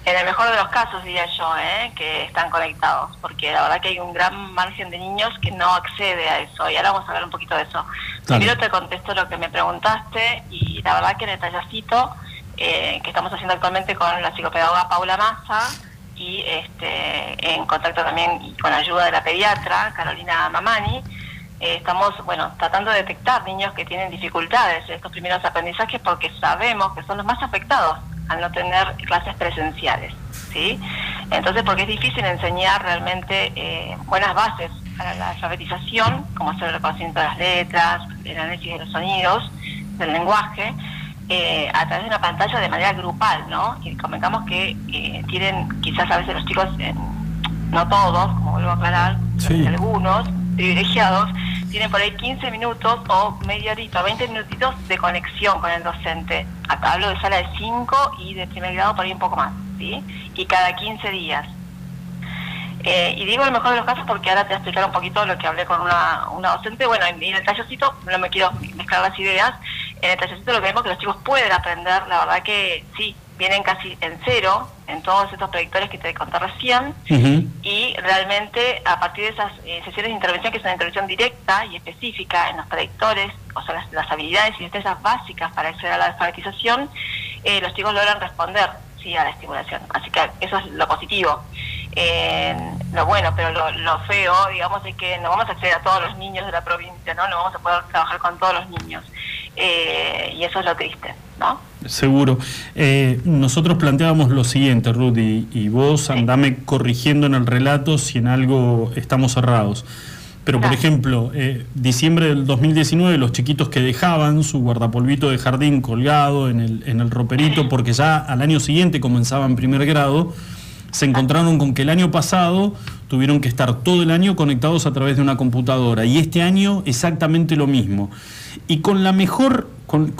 En el mejor de los casos, diría yo, ¿eh? que están conectados, porque la verdad que hay un gran margen de niños que no accede a eso, y ahora vamos a hablar un poquito de eso. Primero te contesto lo que me preguntaste, y la verdad que en el tallercito eh, que estamos haciendo actualmente con la psicopedagoga Paula Massa, y este, en contacto también y con ayuda de la pediatra Carolina Mamani, eh, estamos bueno tratando de detectar niños que tienen dificultades en estos primeros aprendizajes porque sabemos que son los más afectados al no tener clases presenciales, ¿sí? Entonces, porque es difícil enseñar realmente eh, buenas bases para la alfabetización, como hacer el reconocimiento de las letras, el análisis de los sonidos, del lenguaje, eh, a través de una pantalla de manera grupal, ¿no? Y comentamos que eh, tienen, quizás a veces los chicos, eh, no todos, como vuelvo a aclarar, Sí. algunos privilegiados, tienen por ahí 15 minutos o media horita, 20 minutitos de conexión con el docente. Acá hablo de sala de 5 y de primer grado por ahí un poco más, ¿sí? Y cada 15 días. Eh, y digo el mejor de los casos porque ahora te voy a explicar un poquito lo que hablé con una, una docente. Bueno, en, en el tallercito, no me quiero mezclar las ideas, en el tallercito lo que vemos que los chicos pueden aprender, la verdad que sí, vienen casi en cero en todos estos predictores que te conté recién y realmente a partir de esas eh, sesiones de intervención, que es una intervención directa y específica en los predictores, o sea, las, las habilidades y destrezas básicas para acceder a la alfabetización, eh, los chicos logran responder sí a la estimulación. Así que eso es lo positivo. Eh, lo bueno, pero lo, lo feo, digamos, es que no vamos a acceder a todos los niños de la provincia, ¿no? No vamos a poder trabajar con todos los niños. Eh, y eso es lo triste, ¿no? Seguro. Eh, nosotros planteábamos lo siguiente, Ruth, y, vos andame corrigiendo en el relato si en algo estamos cerrados. Pero, por ejemplo, eh, diciembre del 2019, los chiquitos que dejaban su guardapolvito de jardín colgado en el, en el roperito, porque ya al año siguiente comenzaban primer grado, se encontraron con que el año pasado tuvieron que estar todo el año conectados a través de una computadora y este año exactamente lo mismo. Y con la mejor, con,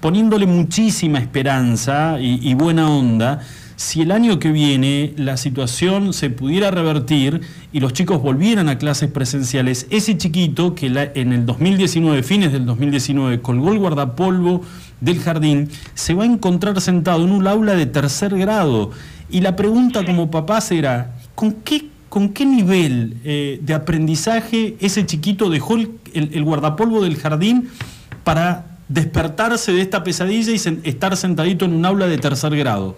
poniéndole muchísima esperanza y, buena onda, si el año que viene la situación se pudiera revertir y los chicos volvieran a clases presenciales, ese chiquito que en el 2019, fines del 2019, colgó el guardapolvo del jardín, se va a encontrar sentado en un aula de tercer grado. Y la pregunta como papás era, ¿con qué, con qué nivel eh, de aprendizaje ese chiquito dejó el, guardapolvo del jardín para despertarse de esta pesadilla y estar sentadito en un aula de tercer grado?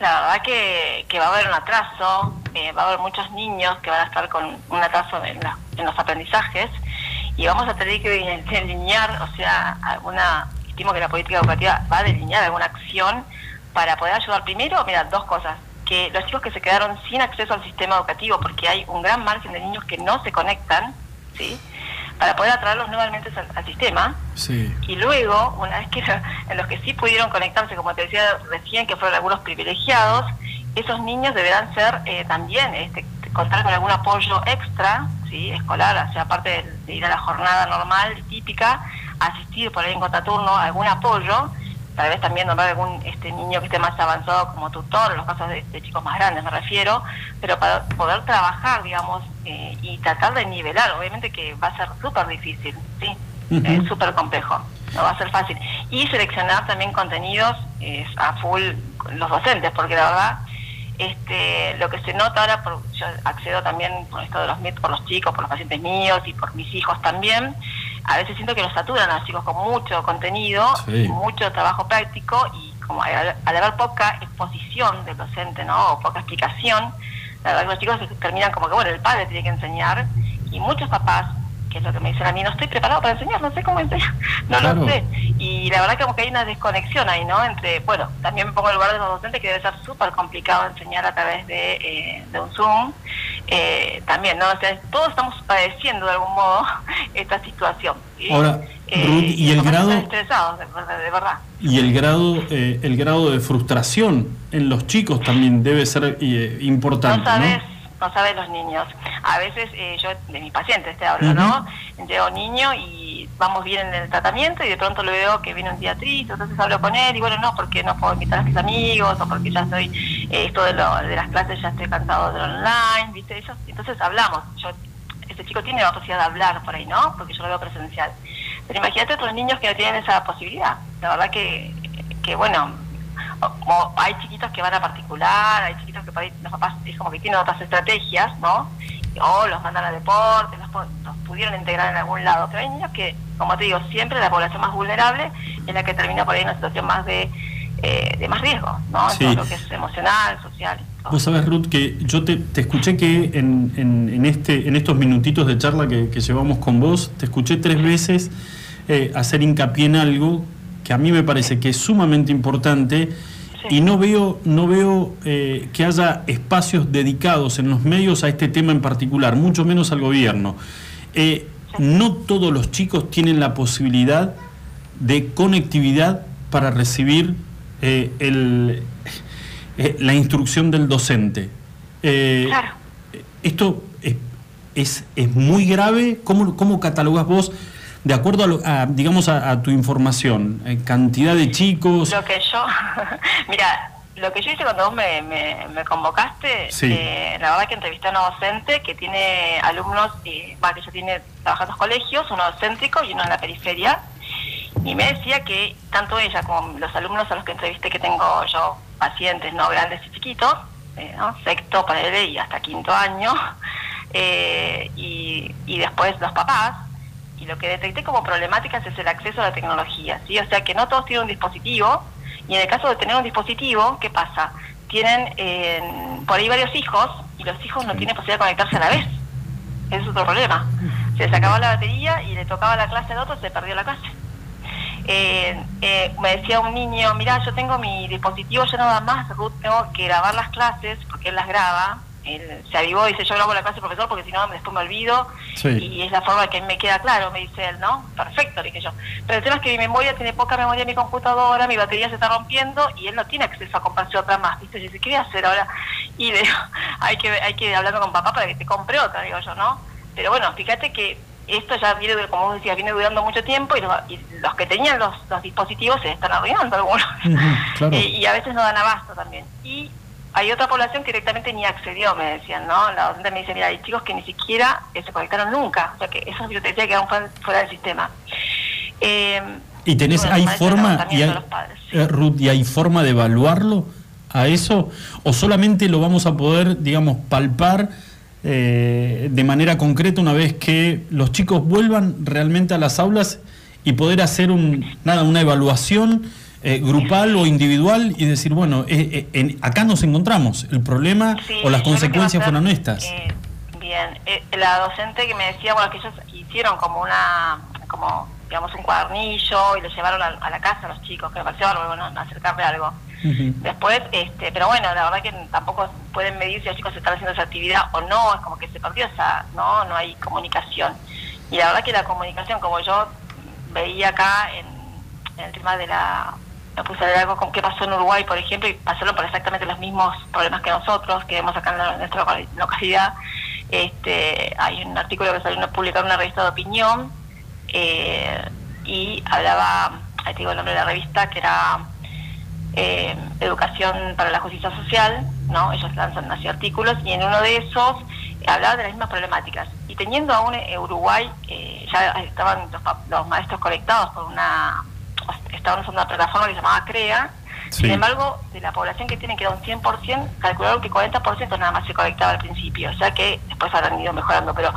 La verdad que, que va a haber un atraso, eh, va a haber muchos niños que van a estar con un atraso en, la- en los aprendizajes y vamos a tener que delinear, o sea, alguna, estimo que la política educativa va a delinear alguna acción para poder ayudar primero, mira, dos cosas, que los chicos que se quedaron sin acceso al sistema educativo, porque hay un gran margen de niños que no se conectan, ¿sí? Para poder atraerlos nuevamente al, al sistema, Sí. y luego, una vez que en los que sí pudieron conectarse, como te decía recién, que fueron algunos privilegiados, esos niños deberán ser eh, también, este, contar con algún apoyo extra, ¿sí? escolar, o sea, aparte de, de ir a la jornada normal, típica, asistir por ahí en contraturno a algún apoyo tal vez también nombrar algún este niño que esté más avanzado como tutor, en los casos de, de chicos más grandes me refiero, pero para poder trabajar, digamos, eh, y tratar de nivelar, obviamente que va a ser súper difícil, ¿sí? Es súper complejo, no va a ser fácil. Y seleccionar también contenidos a full los docentes, porque la verdad, este, lo que se nota ahora, por, yo accedo también por esto de los MIT por los chicos, por los pacientes míos y por mis hijos también, a veces siento que los saturan a los chicos con mucho contenido, Sí. mucho trabajo práctico y como al, al haber poca exposición del docente, ¿no? O poca explicación, la verdad que los chicos terminan como que, bueno, el padre tiene que enseñar y muchos papás, que es lo que me dicen a mí, no estoy preparado para enseñar, no sé cómo enseñar, no Claro. lo sé. Y la verdad que como que hay una desconexión ahí, ¿no? Entre, bueno, también me pongo en el lugar de los docentes que debe ser súper complicado enseñar a través de, eh, de un Zoom. Eh, también, ¿no? O sea, todos estamos padeciendo de algún modo esta situación. ¿sí? Ahora, Eh, Ruth, ¿y el grado? estresados, de, verdad- de verdad. Y el grado, eh, el grado de frustración en los chicos también debe ser importante, no sabes, ¿no? No sabes los niños. A veces eh, yo de mis pacientes te hablo, ¿no? Llego niño y vamos bien en el tratamiento y de pronto lo veo que viene un día triste, entonces hablo con él y bueno, no, porque no puedo invitar a mis amigos o porque ya estoy, eh, esto de, lo, de las clases ya estoy cansado de lo online, ¿viste? Eso, entonces hablamos. Yo, este chico tiene la posibilidad de hablar por ahí, ¿no? Porque yo lo veo presencial. Pero imagínate otros niños que no tienen esa posibilidad. La verdad que, que bueno, o- como hay chiquitos que van a particular, hay chiquitos que los papás es como que tienen otras estrategias, ¿no? O los mandan a deporte, los, los pudieron integrar en algún lado. Pero hay niños que, como te digo, siempre la población más vulnerable es la que termina por ahí en una situación más de, eh, de más riesgo, ¿no? Sí. todo lo que es emocional, social. Vos sabés, Ruth, que yo te, te escuché que en, en- en este, en estos minutitos de charla que, que llevamos con vos, te escuché tres veces eh, hacer hincapié en algo que a mí me parece que es sumamente importante y no veo, no veo eh, que haya espacios dedicados en los medios a este tema en particular, mucho menos al gobierno. Eh, no todos los chicos tienen la posibilidad de conectividad para recibir eh, el, la instrucción del docente. Claro. Esto es, es, es muy grave. ¿Cómo, cómo catalogas vos, de acuerdo a, lo- a, digamos, a, a tu información, eh, cantidad de chicos? Lo que yo, mira, lo que yo hice cuando vos me, me, me convocaste, Sí. eh, la verdad que entrevisté a una docente que tiene alumnos, eh, que ya tiene trabajando en colegios, uno céntrico y uno en la periferia, y me decía que tanto ella como los alumnos a los que entrevisté que tengo yo, pacientes no grandes y chiquitos, eh, ¿no? sexto, para él y hasta quinto año, eh, y, y después los papás, y lo que detecté como problemáticas es el acceso a la tecnología, ¿sí? O sea que no todos tienen un dispositivo, y en el caso de tener un dispositivo, ¿qué pasa? Tienen eh, por ahí varios hijos, y los hijos no tienen posibilidad de conectarse a la vez. Ese es otro problema. Se les acababa la batería y le tocaba la clase al otro, se perdió la clase. Eh, eh, me decía un niño, mira, yo tengo mi dispositivo, yo nada más, Ruth, tengo que grabar las clases, porque él las graba. Él se avivó y dice, yo grabo la clase, profesor, porque si no después me olvido. Sí. Y es la forma que me queda claro, me dice él, ¿no? Perfecto, le dije yo. Pero el tema es que mi memoria tiene poca memoria en mi computadora, mi batería se está rompiendo y él no tiene acceso a comprarse otra más, ¿viste? Y dice, ¿qué voy a hacer ahora? Y le digo, hay que, hay que ir hablando con papá para que te compre otra, digo yo, ¿no? Pero bueno, fíjate que esto ya viene, como vos decías, viene durando mucho tiempo y los, y los que tenían los, los dispositivos se están arruinando algunos. Claro. Y a veces no dan abasto también. Y hay otra población que directamente ni accedió, me decían, ¿no? La docente me dice, mira, hay chicos que ni siquiera se conectaron nunca, o sea que decía que quedaron fuera, fuera del sistema. Eh, ¿Y tenés, bueno, hay forma, y hay, padres, sí. eh, Ruth, ¿y hay forma de evaluarlo a eso? ¿O solamente lo vamos a poder, digamos, palpar eh, de manera concreta una vez que los chicos vuelvan realmente a las aulas y poder hacer un, nada, una evaluación eh, grupal o individual y decir, bueno, eh, eh, en- acá nos encontramos, el problema Sí, o las consecuencias fueron estas? bien, Eh, la docente que me decía, bueno, que ellos hicieron como una, como digamos un cuadernillo y lo llevaron a, a la casa a los chicos, que me pareció algo, bueno, acercarle algo. Después, este, pero bueno, la verdad que tampoco pueden medir si los chicos están haciendo esa actividad o no, es como que se perdió esa, no, no hay comunicación. Y la verdad que la comunicación, como yo veía acá en, en el tema de la, me puse a ver algo con qué pasó en Uruguay, por ejemplo, y pasaron por exactamente los mismos problemas que nosotros, que vemos acá en, en nuestra local- localidad. Este, hay un artículo que salió publicado en una revista de opinión eh, y hablaba ahí te digo el nombre de la revista, que era eh, Educación para la Justicia Social, ¿no? Ellos lanzan así artículos y en uno de esos hablaba de las mismas problemáticas. Y teniendo aún eh, Uruguay, eh, ya estaban los, los maestros conectados por una, estaban usando una plataforma que se llamaba CREA, Sí. sin embargo, de la población que tiene que era un 100%, calcularon que 40% nada más se conectaba al principio, o sea que después habrán ido mejorando, pero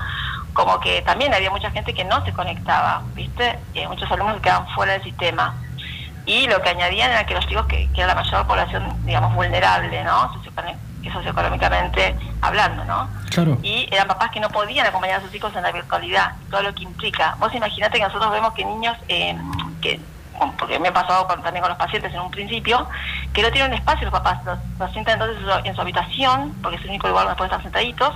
como que también había mucha gente que no se conectaba, ¿viste? Eh, muchos alumnos que quedaban fuera del sistema. Y lo que añadían era que los chicos que, que era la mayor población, digamos, vulnerable, ¿no? Socioeconómicamente hablando, ¿no? Claro. Y eran papás que no podían acompañar a sus hijos en la virtualidad, todo lo que implica. Vos imaginate que nosotros vemos que niños eh, que porque me ha pasado con- también con los pacientes en un principio, que no tienen espacio los papás, los, los sientan entonces en su- habitación, porque es el único lugar donde pueden estar sentaditos,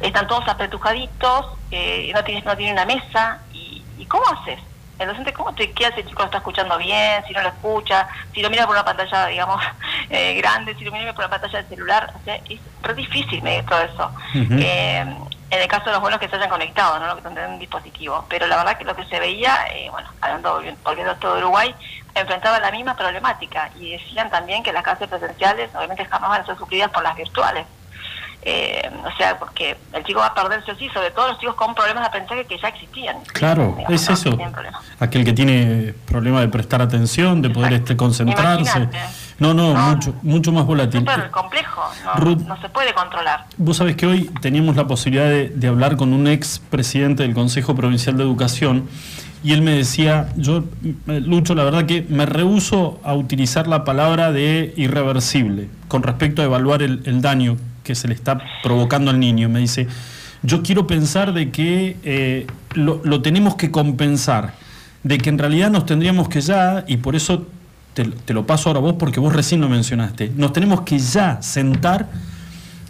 están todos apretujaditos, eh, no tienen no tienen una mesa, y, ¿y cómo haces? El docente, ¿cómo te queda si el chico lo está escuchando bien, si no lo escucha, si lo mira por una pantalla, digamos, eh, grande, si lo mira por una pantalla del celular? O sea, es re difícil medir todo eso. Ujú. Eh, en el caso de los buenos que se hayan conectado, ¿no? Lo que tendrán un dispositivo. Pero la verdad que lo que se veía, eh, bueno, hablando, volviendo todo Uruguay, enfrentaba la misma problemática y decían también que las clases presenciales obviamente jamás van a ser suplidas por las virtuales. Eh, o sea, porque el chico va a perderse así, sobre todo los chicos con problemas de aprendizaje que ya existían. Claro, Digamos, es eso. Aquel que tiene problema de prestar atención, de poder este, concentrarse. Imagínate. No, no, No. mucho, mucho más volátil. Súper complejo, no, Ruth. no se puede controlar. Vos sabés que hoy teníamos la posibilidad de, de hablar con un ex presidente del Consejo Provincial de Educación y él me decía, yo, eh, Lucho, la verdad que me rehuso a utilizar la palabra de irreversible con respecto a evaluar el, el daño que se le está provocando al niño. Me dice, yo quiero pensar de que eh, lo, lo tenemos que compensar, de que en realidad nos tendríamos que ya, y por eso te, te lo paso ahora a vos porque vos recién lo mencionaste, nos tenemos que ya sentar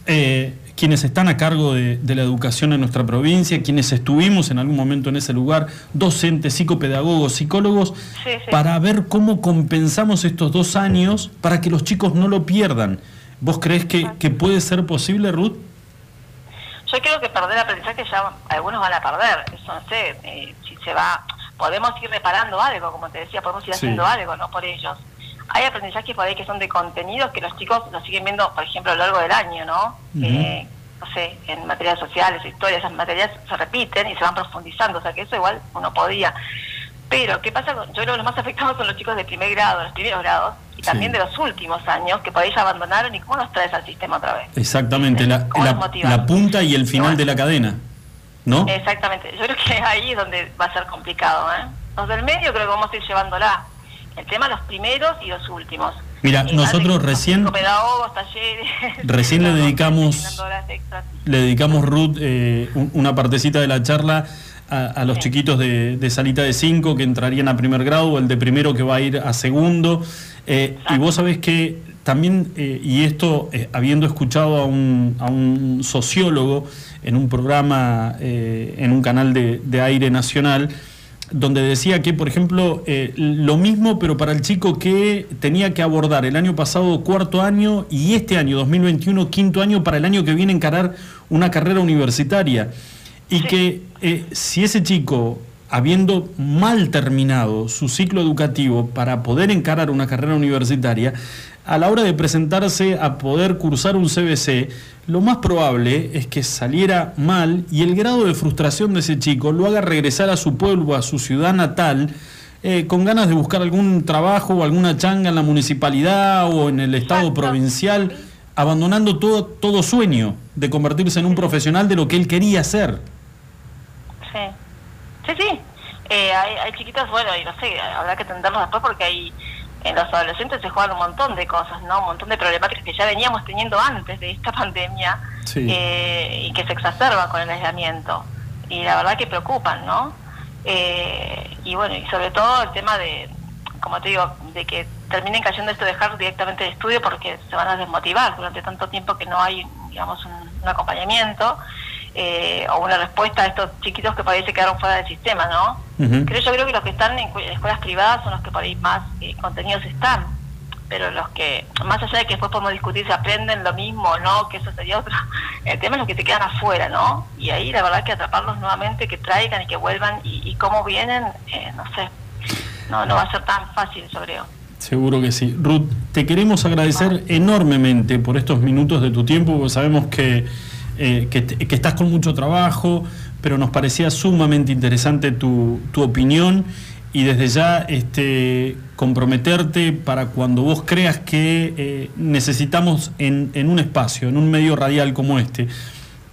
eh, quienes están a cargo de, de la educación en nuestra provincia, quienes estuvimos en algún momento en ese lugar, docentes, psicopedagogos, psicólogos, Sí, sí. para ver cómo compensamos estos dos años para que los chicos no lo pierdan. ¿Vos crees que, que puede ser posible, Ruth? Yo creo que perder aprendizaje ya algunos van a perder. Eso no sé eh, si se va. Podemos ir reparando algo, como te decía, podemos ir Sí. haciendo algo, no por ellos. Hay aprendizajes por ahí que son de contenidos que los chicos lo siguen viendo, por ejemplo, a lo largo del año, ¿no? Eh, no sé, en materias sociales, historias, esas materias se repiten y se van profundizando, o sea que eso igual uno podía. Pero, ¿qué pasa? Yo creo que los más afectados son los chicos de primer grado, los primeros grados, y también Sí. de los últimos años, que por ahí ya abandonaron, y cómo los traes al sistema otra vez. Exactamente, la, punta y el final de la cadena, ¿no? Exactamente, yo creo que ahí es donde va a ser complicado. ¿eh? Los del medio creo que vamos a ir llevándola. El tema los primeros y los últimos. Mira, Y nosotros recién- Pedagogos, talleres. Recién le dedicamos-. Le dedicamos, Ruth, eh, un- una partecita de la charla a, a los Sí. chiquitos de, de salita de 5 que entrarían a primer grado o el de primero que va a ir a segundo. Eh, y vos sabés que también, eh, y esto eh, habiendo escuchado a un, a un sociólogo en un programa, en un canal de, de aire nacional, donde decía que, por ejemplo, lo mismo, pero para el chico que tenía que abordar el año pasado cuarto año y este año, 2021, quinto año, para el año que viene encarar una carrera universitaria. Y que eh, si ese chico, habiendo mal terminado su ciclo educativo para poder encarar una carrera universitaria, a la hora de presentarse a poder cursar un CBC, lo más probable es que saliera mal y el grado de frustración de ese chico lo haga regresar a su pueblo, a su ciudad natal, eh, con ganas de buscar algún trabajo o alguna changa en la municipalidad o en el estado Exacto. provincial, abandonando todo, todo sueño de convertirse en un profesional de lo que él quería ser. Sí, sí, sí. Eh, hay, hay chiquitos, bueno, y no sé, habrá que atenderlos después porque hay, en los adolescentes se juegan un montón de cosas, ¿no? Un montón de problemáticas que ya veníamos teniendo antes de esta pandemia Sí. eh, y que se exacerban con el aislamiento. Y la verdad que preocupan, ¿no? Eh, y bueno, y sobre todo el tema de, como te digo, de que terminen cayendo esto de dejar directamente el estudio porque se van a desmotivar durante tanto tiempo que no hay, digamos, un, un acompañamiento eh, o una respuesta a estos chiquitos que por ahí se quedaron fuera del sistema, ¿no? Creo, yo creo que los que están en escuelas privadas son los que por ahí más eh, contenidos están, pero los que, más allá de que después podemos discutir si aprenden lo mismo o no, que eso sería otro, el tema es los que te quedan afuera, ¿no? Y ahí la verdad que atraparlos nuevamente, que traigan y que vuelvan y, y cómo vienen, eh, no sé. no, no va a ser tan fácil, yo creo. Seguro que sí. Ruth, te queremos agradecer enormemente por estos minutos de tu tiempo, porque sabemos que, eh, que, estás con mucho trabajo, pero nos parecía sumamente interesante tu, tu opinión y desde ya este, comprometerte para cuando vos creas que eh, necesitamos en, en un espacio, en un medio radial como este,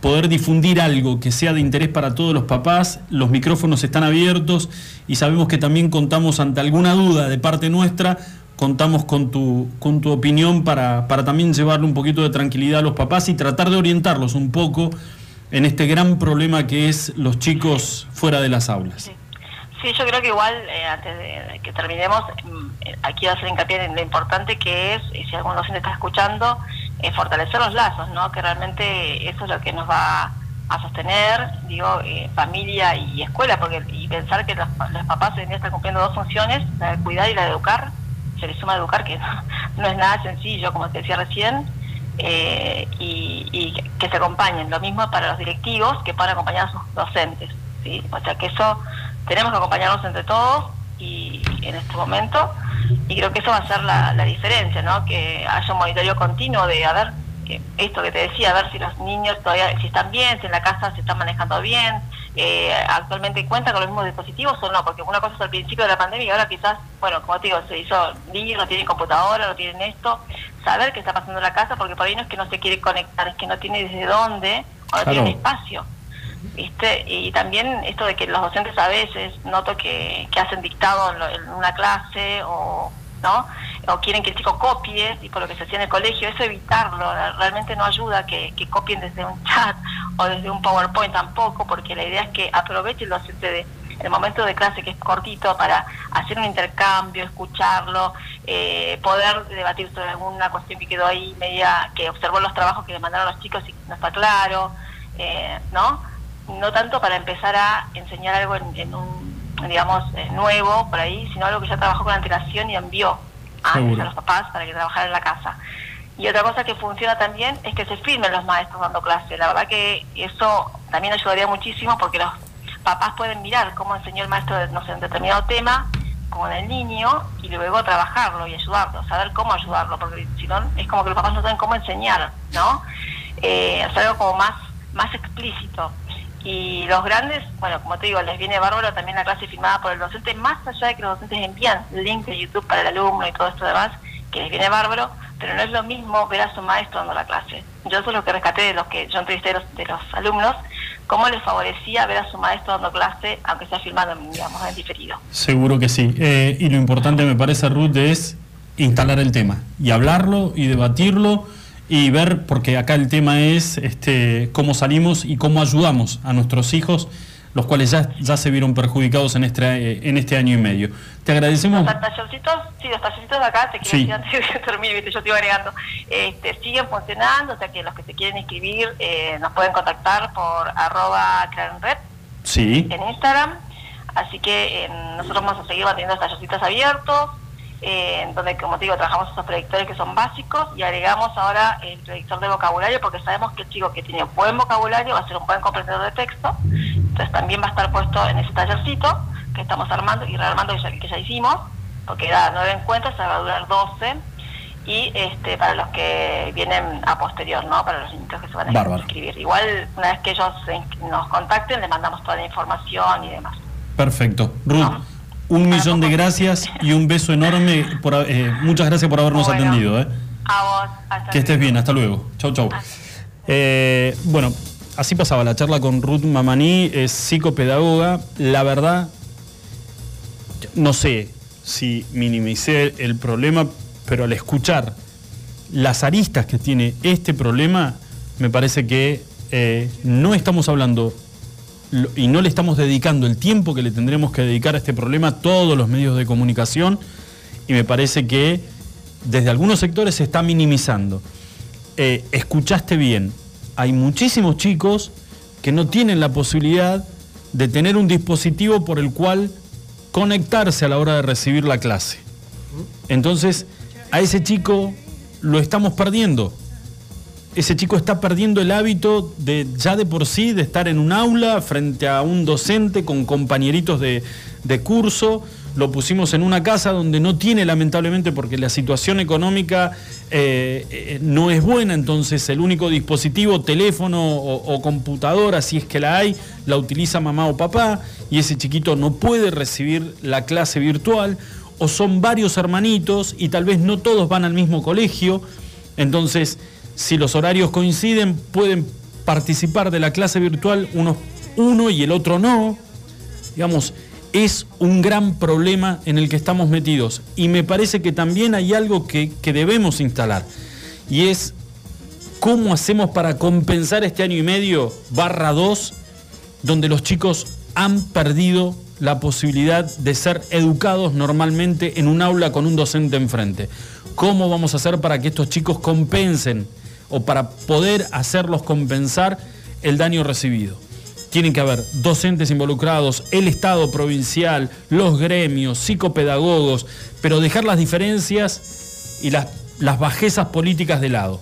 poder difundir algo que sea de interés para todos los papás. Los micrófonos están abiertos y sabemos que también contamos ante alguna duda de parte nuestra, contamos con tu, con tu opinión para, para también llevarle un poquito de tranquilidad a los papás y tratar de orientarlos un poco en este gran problema que es los chicos fuera de las aulas. Sí. Yo creo que igual, eh, antes de, que terminemos, mm, aquí quiero hacer hincapié en lo importante que es, y si algún docente está escuchando, eh, fortalecer los lazos, ¿no? Que realmente eso es lo que nos va a sostener, digo, eh, familia y escuela, porque y pensar que los, los papás hoy en están cumpliendo dos funciones, la de cuidar y la de educar, se le suma educar, que no, es nada sencillo, como te decía recién, eh, y, y que se acompañen. Lo mismo para los directivos que puedan acompañar a sus docentes. ¿sí? O sea que eso tenemos que acompañarnos entre todos y en este momento y creo que eso va a ser la, la diferencia, ¿no? Que haya un monitoreo continuo de a ver que esto que te decía, a ver si los niños todavía si están bien, si en la casa se están manejando bien, eh, actualmente cuentan con los mismos dispositivos o no, porque una cosa es al principio de la pandemia y ahora quizás, bueno, como te digo, se hizo niños, no tienen computadora, no tienen esto, saber qué está pasando en la casa, porque por ahí no es que no se quiere conectar, es que no tiene desde dónde o no Claro. tiene espacio. ¿Viste? Y también esto de que los docentes a veces noto que, que hacen dictado en, lo- en una clase o no o quieren que el chico copie por lo que se hacía en el colegio, eso evitarlo, realmente no ayuda que, copien desde un chat o desde un PowerPoint tampoco, porque la idea es que aproveche el docente de el momento de clase que es cortito para hacer un intercambio, escucharlo, eh, poder debatir sobre alguna cuestión que quedó ahí media, que observó los trabajos que le mandaron los chicos y no está claro, eh, ¿no? No tanto para empezar a enseñar algo en un, digamos, eh, nuevo por ahí, sino algo que ya trabajó con antelación y envió antes a los papás para que trabajara en la casa. Y otra cosa que funciona también es que se filmen los maestros dando clase. La verdad que eso también ayudaría muchísimo porque los papás pueden mirar cómo enseñó el maestro no sé, un determinado tema con el niño y luego trabajarlo y ayudarlo, saber cómo ayudarlo, porque si no es como que los papás no saben cómo enseñar, ¿no? Eh, hacer algo como más, más explícito. Y los grandes, bueno, como te digo, les viene bárbaro también la clase filmada por el docente, más allá de que los docentes envían link de YouTube para el alumno y todo esto demás, que les viene bárbaro, pero no es lo mismo ver a su maestro dando la clase. Yo eso es lo que rescaté de los que yo entrevisté de los, de los alumnos, cómo les favorecía ver a su maestro dando clase, aunque sea filmado, digamos, en diferido. Seguro que sí. Eh, y lo importante me parece, Ruth, es instalar el tema y hablarlo y debatirlo y ver, porque acá el tema es este, cómo salimos y cómo ayudamos a nuestros hijos, los cuales ya, ya se vieron perjudicados en este, eh, en este año y medio. Te agradecemos. Los tallercitos, sí, los tallercitos de acá, te quiero Sí. decir antes de ¿viste? yo te iba agregando, este, siguen funcionando, o sea que los que se quieren inscribir eh, nos pueden contactar por arroba clarenred Sí, en Instagram, así que eh, nosotros vamos a seguir manteniendo los abiertos, eh, en donde, como te digo, trabajamos esos predictores que son básicos y agregamos ahora el predictor de vocabulario porque sabemos que el chico que tiene buen vocabulario va a ser un buen comprendedor de texto, entonces también va a estar puesto en ese tallercito que estamos armando y rearmando que ya, que ya hicimos, porque da nueve encuentros, se va a durar 12 y este para los que vienen a posterior, ¿no? Para los niños que se van a inscribir. Igual, una vez que ellos nos contacten, les mandamos toda la información y demás. perfecto. Ruth, un millón de gracias y un beso enorme. Por, eh, muchas gracias por habernos Bueno. atendido. eh. A vos. Hasta Que estés bien, hasta luego. Chau, chau. Eh, bueno, así pasaba la charla con Ruth Mamani, es psicopedagoga. La verdad, no sé si minimicé el problema, pero al escuchar las aristas que tiene este problema, me parece que eh, no estamos hablando y no le estamos dedicando el tiempo que le tendremos que dedicar a este problema a todos los medios de comunicación y me parece que desde algunos sectores se está minimizando. Eh, escuchaste bien, hay muchísimos chicos que no tienen la posibilidad de tener un dispositivo por el cual conectarse a la hora de recibir la clase. Entonces, a ese chico lo estamos perdiendo. Ese chico está perdiendo el hábito de ya de por sí de estar en un aula frente a un docente con compañeritos de, de curso, lo pusimos en una casa donde no tiene lamentablemente porque la situación económica eh, eh, no es buena, entonces el único dispositivo, teléfono o, o computadora, si es que la hay, la utiliza mamá o papá y ese chiquito no puede recibir la clase virtual o son varios hermanitos y tal vez no todos van al mismo colegio, entonces si los horarios coinciden pueden participar de la clase virtual uno y el otro no, digamos, es un gran problema en el que estamos metidos. Y me parece que también hay algo que, que debemos instalar. Y es cómo hacemos para compensar este año y medio, barra 2, donde los chicos han perdido la posibilidad de ser educados normalmente en un aula con un docente enfrente. ¿Cómo vamos a hacer para que estos chicos compensen o para poder hacerlos compensar el daño recibido? Tienen que haber docentes involucrados, el Estado provincial, los gremios, psicopedagogos, pero dejar las diferencias y las, las bajezas políticas de lado.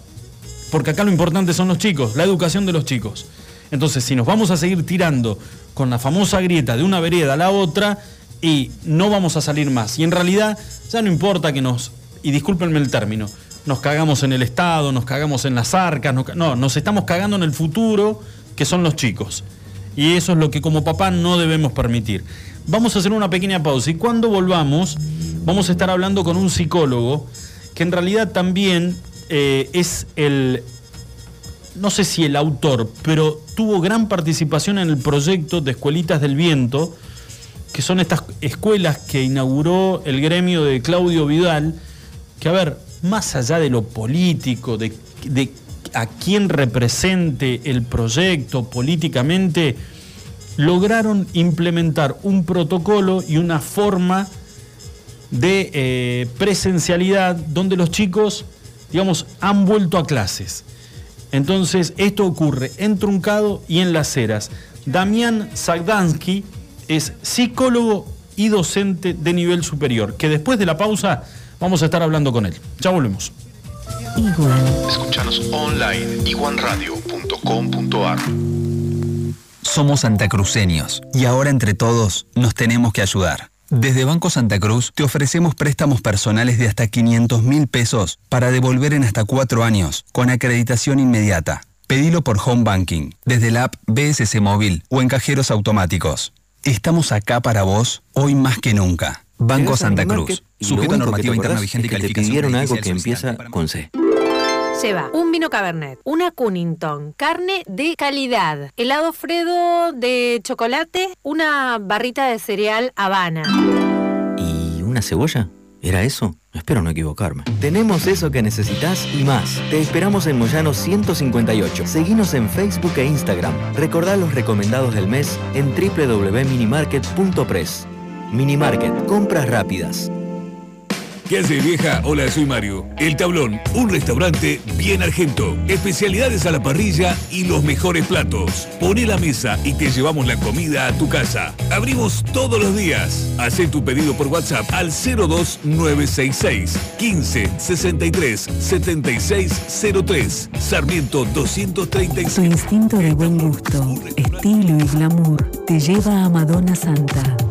Porque acá lo importante son los chicos, la educación de los chicos. Entonces, si nos vamos a seguir tirando con la famosa grieta de una vereda a la otra, y no vamos a salir más. Y en realidad, ya no importa que nos, y discúlpenme el término, nos cagamos en el Estado, nos cagamos en las arcas, no, no, nos estamos cagando en el futuro, que son los chicos. Y eso es lo que como papá no debemos permitir. Vamos a hacer una pequeña pausa y cuando volvamos vamos a estar hablando con un psicólogo que en realidad también eh, es el, no sé si el autor, pero tuvo gran participación en el proyecto de Escuelitas del Viento, que son estas escuelas que inauguró el gremio de Claudio Vidal, que a ver, más allá de lo político, de, a quién represente el proyecto políticamente, lograron implementar un protocolo y una forma de eh, presencialidad donde los chicos, digamos, han vuelto a clases. Entonces, esto ocurre en Truncado y en Las Heras. Damián Zagdansky es psicólogo y docente de nivel superior, que después de la pausa vamos a estar hablando con él. Ya volvemos. Escúchanos online iguanradio.com.ar. Somos santacruceños y ahora entre todos nos tenemos que ayudar. Desde Banco Santa Cruz te ofrecemos préstamos personales de hasta 500 mil pesos para devolver en hasta cuatro años con acreditación inmediata. Pedilo por Home Banking, desde la app BSC Móvil o en cajeros automáticos. Estamos acá para vos hoy más que nunca. Banco Santa Cruz. Sujeto a normativa te interna vigente y es que te calificación pidieron algo que empieza con C. Lleva un vino Cabernet, una Cunnington, carne de calidad, helado Fredo de chocolate, una barrita de cereal Habana. ¿Y una cebolla? ¿Era eso? Espero no equivocarme. Tenemos eso que necesitas y más. Te esperamos en Moyano 158. Seguinos en Facebook e Instagram. Recordá los recomendados del mes en www.minimarket.press. Minimarket, compras rápidas. ¿Qué hace vieja? Hola, soy Mario. El Tablón, un restaurante bien argento. Especialidades a la parrilla y los mejores platos. Poné la mesa y te llevamos la comida a tu casa. Abrimos todos los días. Hacé tu pedido por WhatsApp al 02966 15 63 7603. Sarmiento Tu 236. instinto de buen gusto, estilo y glamour te lleva a Madonna Santa.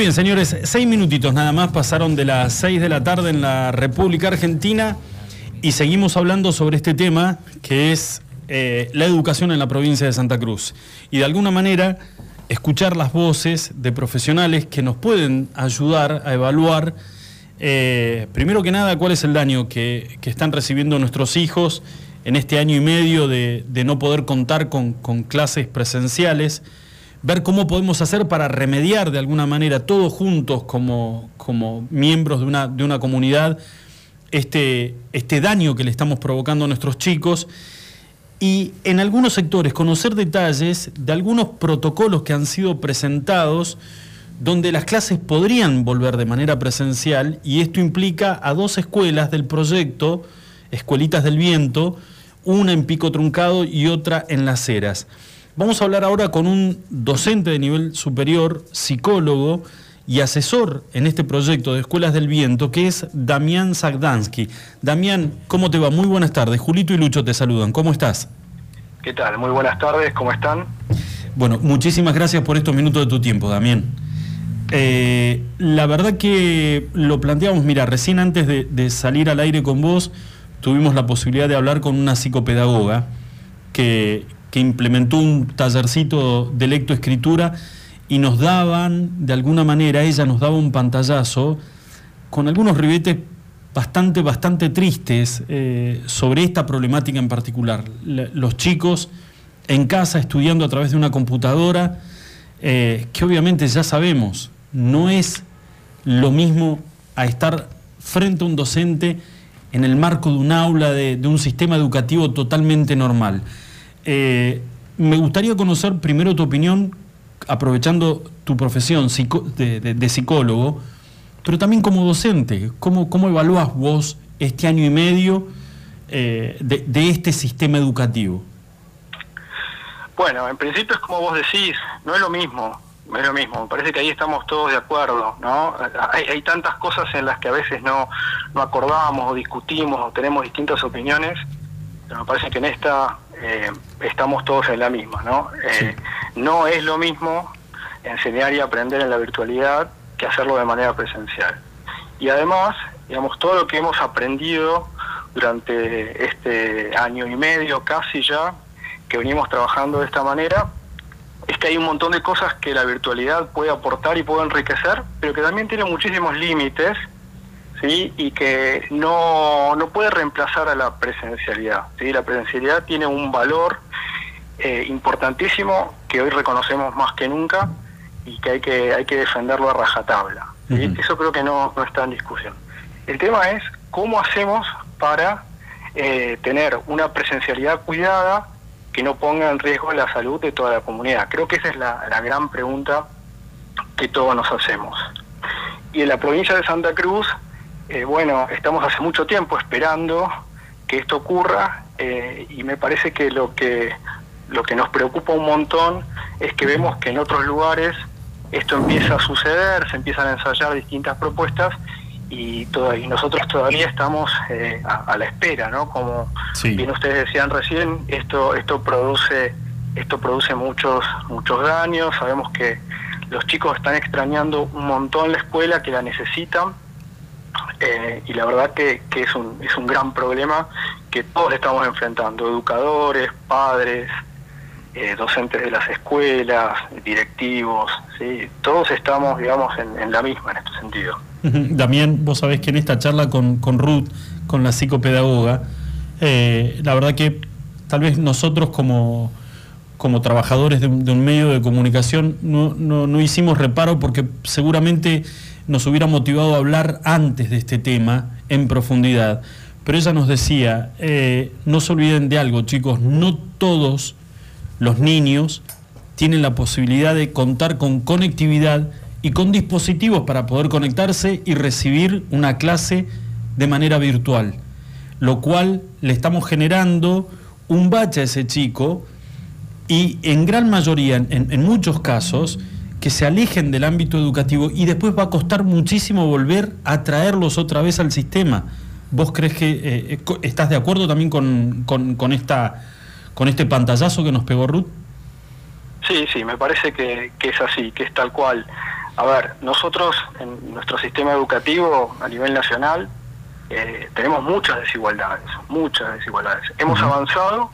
Muy bien, señores, seis minutitos nada más pasaron de las seis de la tarde en la República Argentina y seguimos hablando sobre este tema que es eh, la educación en la provincia de Santa Cruz. Y de alguna manera escuchar las voces de profesionales que nos pueden ayudar a evaluar, eh, primero que nada, cuál es el daño que, están recibiendo nuestros hijos en este año y medio de, no poder contar con, con clases presenciales ver cómo podemos hacer para remediar de alguna manera todos juntos como, como miembros de una, de una comunidad este, este daño que le estamos provocando a nuestros chicos y en algunos sectores conocer detalles de algunos protocolos que han sido presentados donde las clases podrían volver de manera presencial y esto implica a dos escuelas del proyecto, Escuelitas del Viento, una en Pico Truncado y otra en Las Heras. Vamos a hablar ahora con un docente de nivel superior, psicólogo y asesor en este proyecto de Escuelas del Viento, que es Damián Zagdansky. Damián, ¿cómo te va? Muy buenas tardes. Julito y Lucho te saludan. ¿Cómo estás? ¿Qué tal? Muy buenas tardes, ¿cómo están? Bueno, muchísimas gracias por estos minutos de tu tiempo, Damián. Eh, la verdad que lo planteamos, mira, recién antes de, de salir al aire con vos, tuvimos la posibilidad de hablar con una psicopedagoga que, que implementó un tallercito de lectoescritura y nos daban, de alguna manera, ella nos daba un pantallazo con algunos ribetes bastante, bastante tristes eh, sobre esta problemática en particular. La- los chicos en casa estudiando a través de una computadora, eh, que obviamente ya sabemos, no es lo mismo a estar frente a un docente en el marco de un aula, de un sistema educativo totalmente normal. Eh, me gustaría conocer primero tu opinión, aprovechando tu profesión de, psicólogo, pero también como docente. ¿Cómo, cómo evaluás vos este año y medio eh, de, de este sistema educativo? Bueno, en principio es como vos decís, no es lo mismo, no es lo mismo, me parece que ahí estamos todos de acuerdo, ¿no? Hay, hay tantas cosas en las que a veces no, no acordamos o discutimos o tenemos distintas opiniones, pero me parece que en esta eh, estamos todos en la misma, ¿no? Eh, No es lo mismo enseñar y aprender en la virtualidad que hacerlo de manera presencial. Y además, digamos, todo lo que hemos aprendido durante este año y medio casi ya, que venimos trabajando de esta manera, es que hay un montón de cosas que la virtualidad puede aportar y puede enriquecer, pero que también tiene muchísimos límites, ¿sí? Y que no, no puede reemplazar a la presencialidad, ¿sí? La presencialidad tiene un valor eh, importantísimo que hoy reconocemos más que nunca y que hay que, hay que defenderlo a rajatabla. ¿sí? Eso creo que no, no está en discusión. El tema es cómo hacemos para eh, tener una presencialidad cuidada que no ponga en riesgo la salud de toda la comunidad. Creo que esa es la, la gran pregunta que todos nos hacemos. Y en la provincia de Santa Cruz, eh, bueno, estamos hace mucho tiempo esperando que esto ocurra eh, y me parece que lo que lo que nos preocupa un montón es que vemos que en otros lugares esto empieza a suceder, se empiezan a ensayar distintas propuestas y, toda- y nosotros todavía estamos eh, a, a la espera, ¿no? Como Sí. bien ustedes decían recién, esto esto produce esto produce muchos muchos daños. Sabemos que los chicos están extrañando un montón la escuela, que la necesitan eh, y la verdad que, es un es un gran problema que todos estamos enfrentando, educadores, padres, eh, docentes de las escuelas, directivos, ¿sí? todos estamos, digamos, en, la misma en este sentido. Damián, vos sabés que en esta charla con, con Ruth, con la psicopedagoga, eh, la verdad que tal vez nosotros como, como trabajadores de, de un medio de comunicación no, no- no hicimos reparo porque seguramente nos hubiera motivado a hablar antes de este tema en profundidad. Pero ella nos decía, eh, no se olviden de algo, chicos, no todos los niños tienen la posibilidad de contar con conectividad y con dispositivos para poder conectarse y recibir una clase de manera virtual, lo cual le estamos generando un bache a ese chico y en gran mayoría, en, en muchos casos, que se alejen del ámbito educativo y después va a costar muchísimo volver a traerlos otra vez al sistema. ¿Vos crees que eh, eh, estás de acuerdo también con, con- con esta, con este pantallazo que nos pegó Ruth? Sí, sí, me parece que, que es así, que es tal cual. A ver, nosotros en nuestro sistema educativo a nivel nacional eh, tenemos muchas desigualdades, muchas desigualdades. Hemos avanzado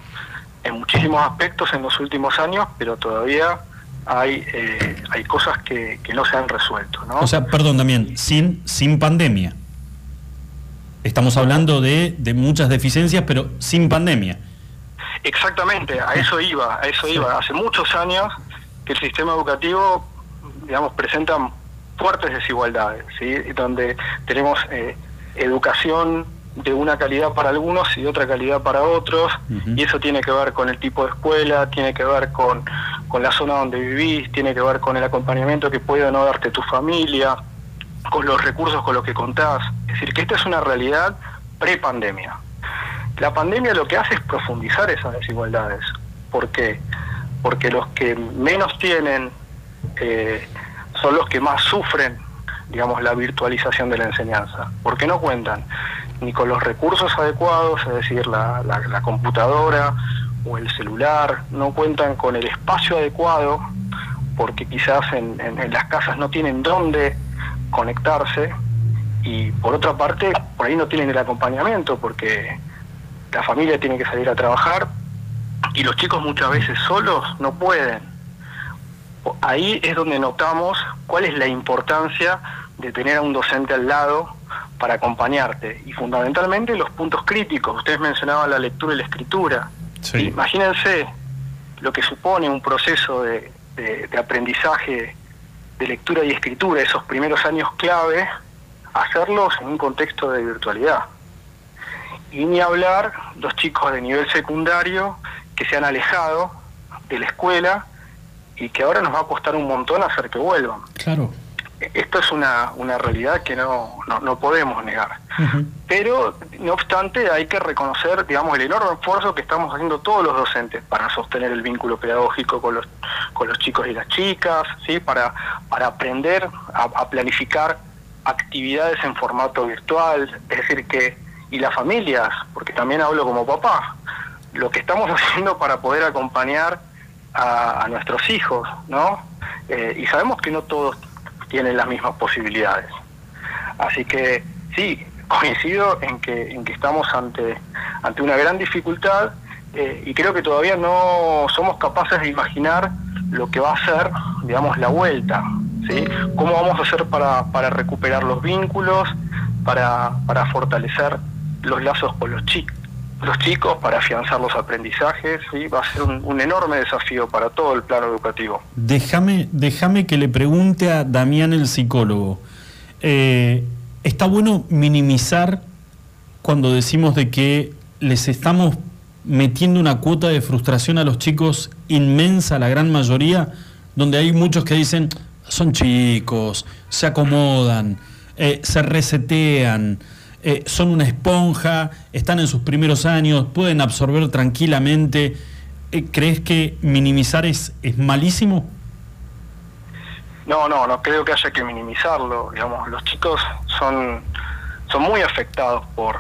en muchísimos aspectos en los últimos años, pero todavía hay, eh, hay cosas que, que no se han resuelto, ¿no? O sea, perdón también, sin, sin pandemia. Estamos hablando de, de muchas deficiencias, pero sin pandemia. Exactamente, a eso iba, a eso iba. Hace muchos años que el sistema educativo, digamos, presenta fuertes desigualdades, ¿sí? Donde tenemos eh, educación de una calidad para algunos y de otra calidad para otros, y eso tiene que ver con el tipo de escuela, tiene que ver con, con la zona donde vivís, tiene que ver con el acompañamiento que puede o no darte tu familia, con los recursos con los que contás. Es decir, que esta es una realidad pre-pandemia. La pandemia lo que hace es profundizar esas desigualdades. ¿Por qué? Porque los que menos tienen eh, son los que más sufren, digamos, la virtualización de la enseñanza. Porque no cuentan ni con los recursos adecuados, es decir, la, la- computadora o el celular, no cuentan con el espacio adecuado, porque quizás en, en- en las casas no tienen dónde conectarse, y por otra parte, por ahí no tienen el acompañamiento, porque la familia tiene que salir a trabajar y los chicos muchas veces solos no pueden. Ahí es donde notamos cuál es la importancia de tener a un docente al lado para acompañarte y fundamentalmente los puntos críticos. Ustedes mencionaban la lectura y la escritura. Imagínense lo que supone un proceso de, de- de aprendizaje de lectura y escritura, esos primeros años clave, hacerlos en un contexto de virtualidad. Y ni hablar los chicos de nivel secundario que se han alejado de la escuela y que ahora nos va a costar un montón hacer que vuelvan. Claro. Esto es una, una realidad que no, no, no podemos negar. Pero, no obstante, hay que reconocer, digamos, el enorme esfuerzo que estamos haciendo todos los docentes para sostener el vínculo pedagógico con los, con los chicos y las chicas, ¿sí? para, para aprender a, a planificar actividades en formato virtual, es decir, que, y las familias, porque también hablo como papá, lo que estamos haciendo para poder acompañar a, a nuestros hijos, ¿no? Eh, y sabemos que no todos tienen las mismas posibilidades. Así que sí, coincido en que, en que estamos ante, ante una gran dificultad eh, y creo que todavía no somos capaces de imaginar lo que va a ser, digamos, la vuelta. ¿sí? ¿Cómo vamos a hacer para, para recuperar los vínculos, para, para fortalecer los lazos con los chicos? Los chicos para afianzar los aprendizajes, ¿sí? va a ser un, enorme desafío para todo el plano educativo. Déjame, déjame que le pregunte a Damián el psicólogo. Eh, ¿Está bueno minimizar cuando decimos de que les estamos metiendo una cuota de frustración a los chicos inmensa, la gran mayoría, donde hay muchos que dicen, son chicos, se acomodan, eh, se resetean, eh, son una esponja, están en sus primeros años, pueden absorber tranquilamente. Eh, ¿Crees que minimizar es, es malísimo? No, no, no creo que haya que minimizarlo. Digamos, los chicos son, son muy afectados por,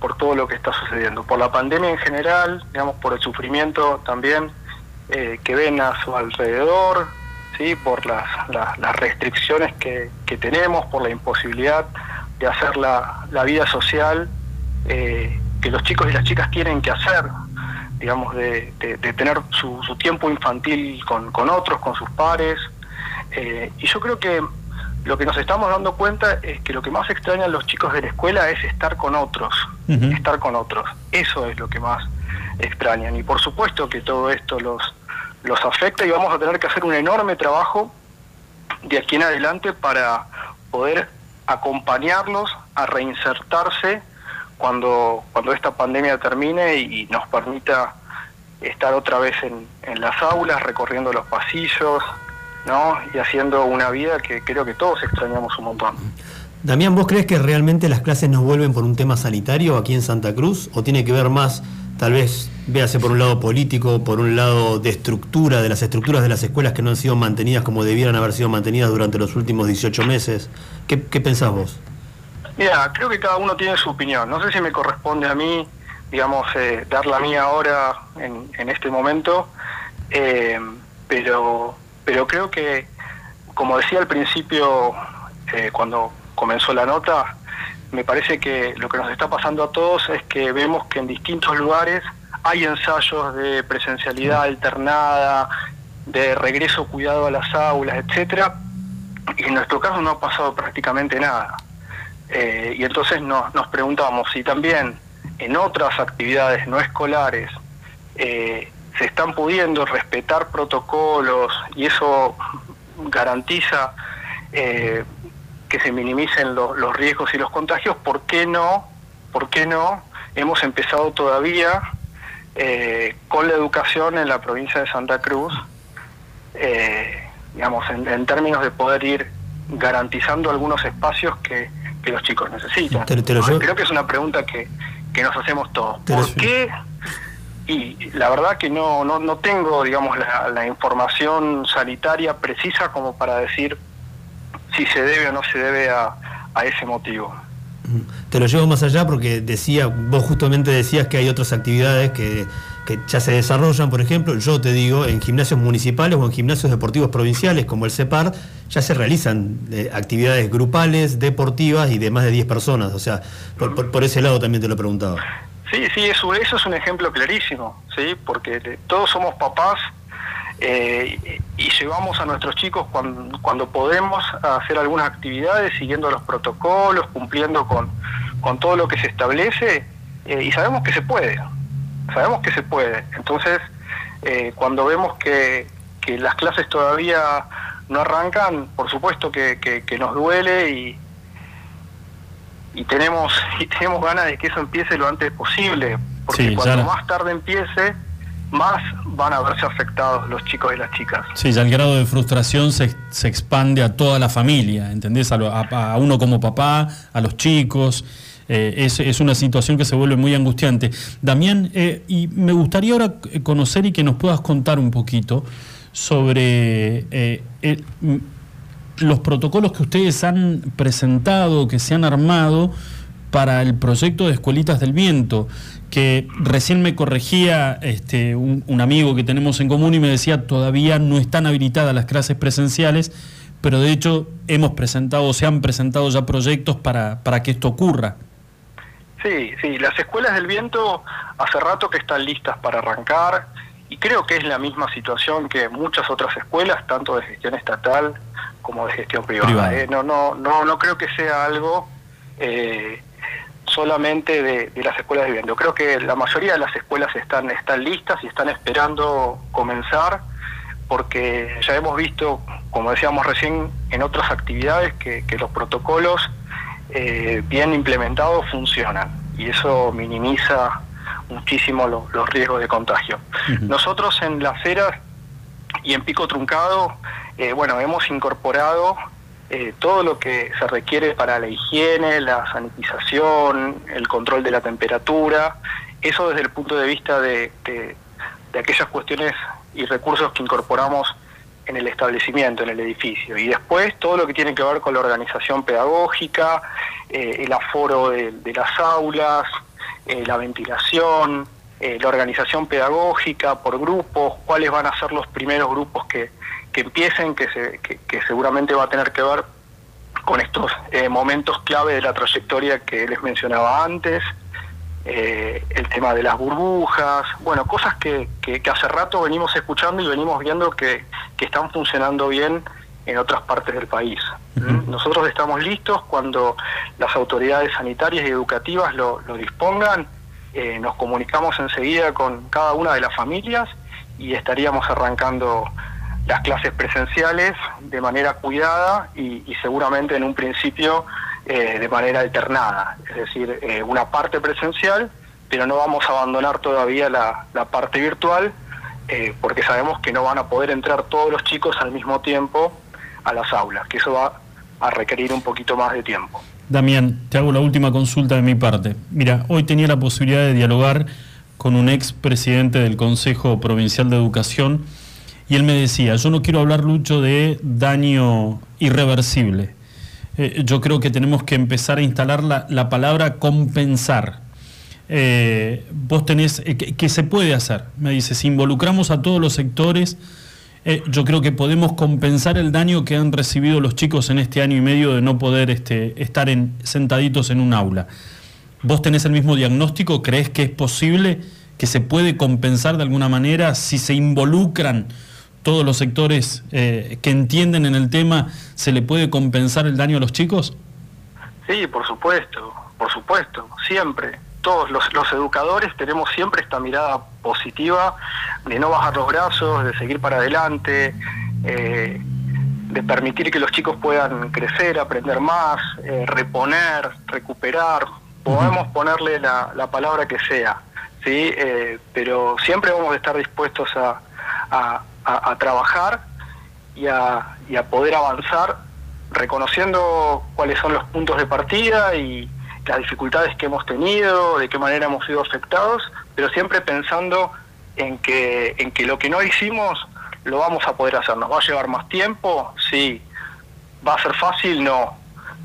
por todo lo que está sucediendo, por la pandemia en general, digamos, por el sufrimiento también eh, que ven a su alrededor, ¿sí? por las, las, las restricciones que, que tenemos, por la imposibilidad de hacer la, la vida social eh, que los chicos y las chicas tienen que hacer, digamos, de, de- de tener su, su tiempo infantil con, con otros, con sus pares. Eh, y yo creo que lo que nos estamos dando cuenta es que lo que más extrañan los chicos de la escuela es estar con otros, estar con otros. Eso es lo que más extrañan. Y por supuesto que todo esto los, los afecta y vamos a tener que hacer un enorme trabajo de aquí en adelante para poder acompañarlos a reinsertarse cuando, cuando esta pandemia termine y, y nos permita estar otra vez en, en las aulas, recorriendo los pasillos, ¿no? Y haciendo una vida que creo que todos extrañamos un montón. Damián, ¿vos crees que realmente las clases nos vuelven por un tema sanitario aquí en Santa Cruz? ¿O tiene que ver más, tal vez, véase por un lado político, por un lado de estructura, de las estructuras de las escuelas que no han sido mantenidas como debieran haber sido mantenidas durante los últimos 18 meses? ¿Qué, qué pensás vos? Mira, creo que cada uno tiene su opinión. No sé si me corresponde a mí, digamos, eh, dar la mía ahora en, en este momento, eh, pero, pero creo que, como decía al principio, eh, cuando comenzó la nota, me parece que lo que nos está pasando a todos es que vemos que en distintos lugares hay ensayos de presencialidad alternada, de regreso cuidado a las aulas, etcétera, y en nuestro caso no ha pasado prácticamente nada. Eh, y entonces nos, preguntamos si también en otras actividades no escolares eh, se están pudiendo respetar protocolos y eso garantiza eh, que se minimicen lo- los riesgos y los contagios, ¿por qué no? ¿Por qué no? Hemos empezado todavía eh, con la educación en la provincia de Santa Cruz, eh, digamos, en, en términos de poder ir garantizando algunos espacios que, que los chicos necesitan. Te- te lo ¿no? llevo- Creo que es una pregunta que, que nos hacemos todos. Lo ¿Por qué? Y la verdad que no, no, no tengo, digamos, la, la información sanitaria precisa como para decir si se debe o no se debe a, a ese motivo. Te lo llevo más allá porque decía, vos justamente decías que hay otras actividades que, que ya se desarrollan, por ejemplo, yo te digo, en gimnasios municipales o en gimnasios deportivos provinciales como el CEPAR, ya se realizan eh, actividades grupales, deportivas y de más de 10 personas. O sea, por, por- por ese lado también te lo preguntaba. Sí, sí, eso, eso es un ejemplo clarísimo, ¿sí? Porque de- todos somos papás eh, y llevamos a nuestros chicos cuando, cuando podemos a hacer algunas actividades siguiendo los protocolos, cumpliendo con, con todo lo que se establece eh, y sabemos que se puede, sabemos que se puede. Entonces, eh, cuando vemos que, que las clases todavía no arrancan, por supuesto que, que- que nos duele y, y tenemos y tenemos ganas de que eso empiece lo antes posible, porque Sí, cuando más tarde empiece, más van a verse afectados los chicos y las chicas. Sí, ya el grado de frustración se, se expande a toda la familia, ¿entendés? A, lo- a- uno como papá, a los chicos. eh, es, es una situación que se vuelve muy angustiante. Damián, eh, y me gustaría ahora eh, conocer y que nos puedas contar un poquito sobre eh, m- los protocolos que ustedes han presentado, que se han armado para el proyecto de Escuelitas del Viento, que recién me corregía este, un, un amigo que tenemos en común y me decía todavía no están habilitadas las clases presenciales, pero de hecho hemos presentado, se han presentado ya proyectos para, para que esto ocurra. Sí, sí, las escuelas del viento hace rato que están listas para arrancar y creo que es la misma situación que muchas otras escuelas, tanto de gestión estatal como de gestión privada. Privada. ¿eh? No, no, no, no creo que sea algo eh, solamente de, de las escuelas del viento. Creo que la mayoría de las escuelas están, están listas y están esperando comenzar porque ya hemos visto, como decíamos recién, en otras actividades que, que los protocolos eh, bien implementados funcionan y eso minimiza muchísimo lo- los riesgos de contagio. Nosotros en Las Heras y en Pico Truncado, eh, bueno, hemos incorporado eh, todo lo que se requiere para la higiene, la sanitización, el control de la temperatura, eso desde el punto de vista de, de- aquellas cuestiones y recursos que incorporamos en el establecimiento, en el edificio. Y después todo lo que tiene que ver con la organización pedagógica, eh, el aforo de, de las aulas, eh, la ventilación, eh, la organización pedagógica por grupos, cuáles van a ser los primeros grupos que, que empiecen, que, se, que, que seguramente va a tener que ver con estos eh, momentos clave de la trayectoria que les mencionaba antes, eh, el tema de las burbujas, bueno, cosas que, que- que hace rato venimos escuchando y venimos viendo que, que están funcionando bien en otras partes del país. ¿Mm? Nosotros estamos listos cuando las autoridades sanitarias y educativas lo, lo dispongan, eh, nos comunicamos enseguida con cada una de las familias y estaríamos arrancando las clases presenciales de manera cuidada y, y seguramente en un principio eh, de manera alternada, es decir, eh, una parte presencial, pero no vamos a abandonar todavía la, la parte virtual eh, porque sabemos que no van a poder entrar todos los chicos al mismo tiempo a las aulas, que eso va a requerir un poquito más de tiempo. Damián, te hago la última consulta de mi parte. Mira, hoy tenía la posibilidad de dialogar con un ex presidente del Consejo Provincial de Educación y él me decía, yo no quiero hablar, Lucho, de daño irreversible. Eh, yo creo que tenemos que empezar a instalar la, la palabra compensar. Eh, vos tenés, eh, que, se puede hacer, me dice, si involucramos a todos los sectores, eh, yo creo que podemos compensar el daño que han recibido los chicos en este año y medio de no poder este, estar en, sentaditos en un aula. ¿Vos tenés el mismo diagnóstico? ¿Crees que es posible que se puede compensar de alguna manera si se involucran todos los sectores eh, que entienden en el tema? ¿Se le puede compensar el daño a los chicos? Sí, por supuesto, por supuesto, siempre. Todos los, los educadores tenemos siempre esta mirada positiva de no bajar los brazos, de seguir para adelante, eh, de permitir que los chicos puedan crecer, aprender más, eh, reponer, recuperar. Podemos ponerle la, la palabra que sea, ¿sí? Eh, pero siempre vamos a estar dispuestos a, a- a- trabajar y a, y a poder avanzar reconociendo cuáles son los puntos de partida y las dificultades que hemos tenido, de qué manera hemos sido afectados, pero siempre pensando en que, en que lo que no hicimos lo vamos a poder hacer. ¿Nos va a llevar más tiempo? Sí. ¿Va a ser fácil? No.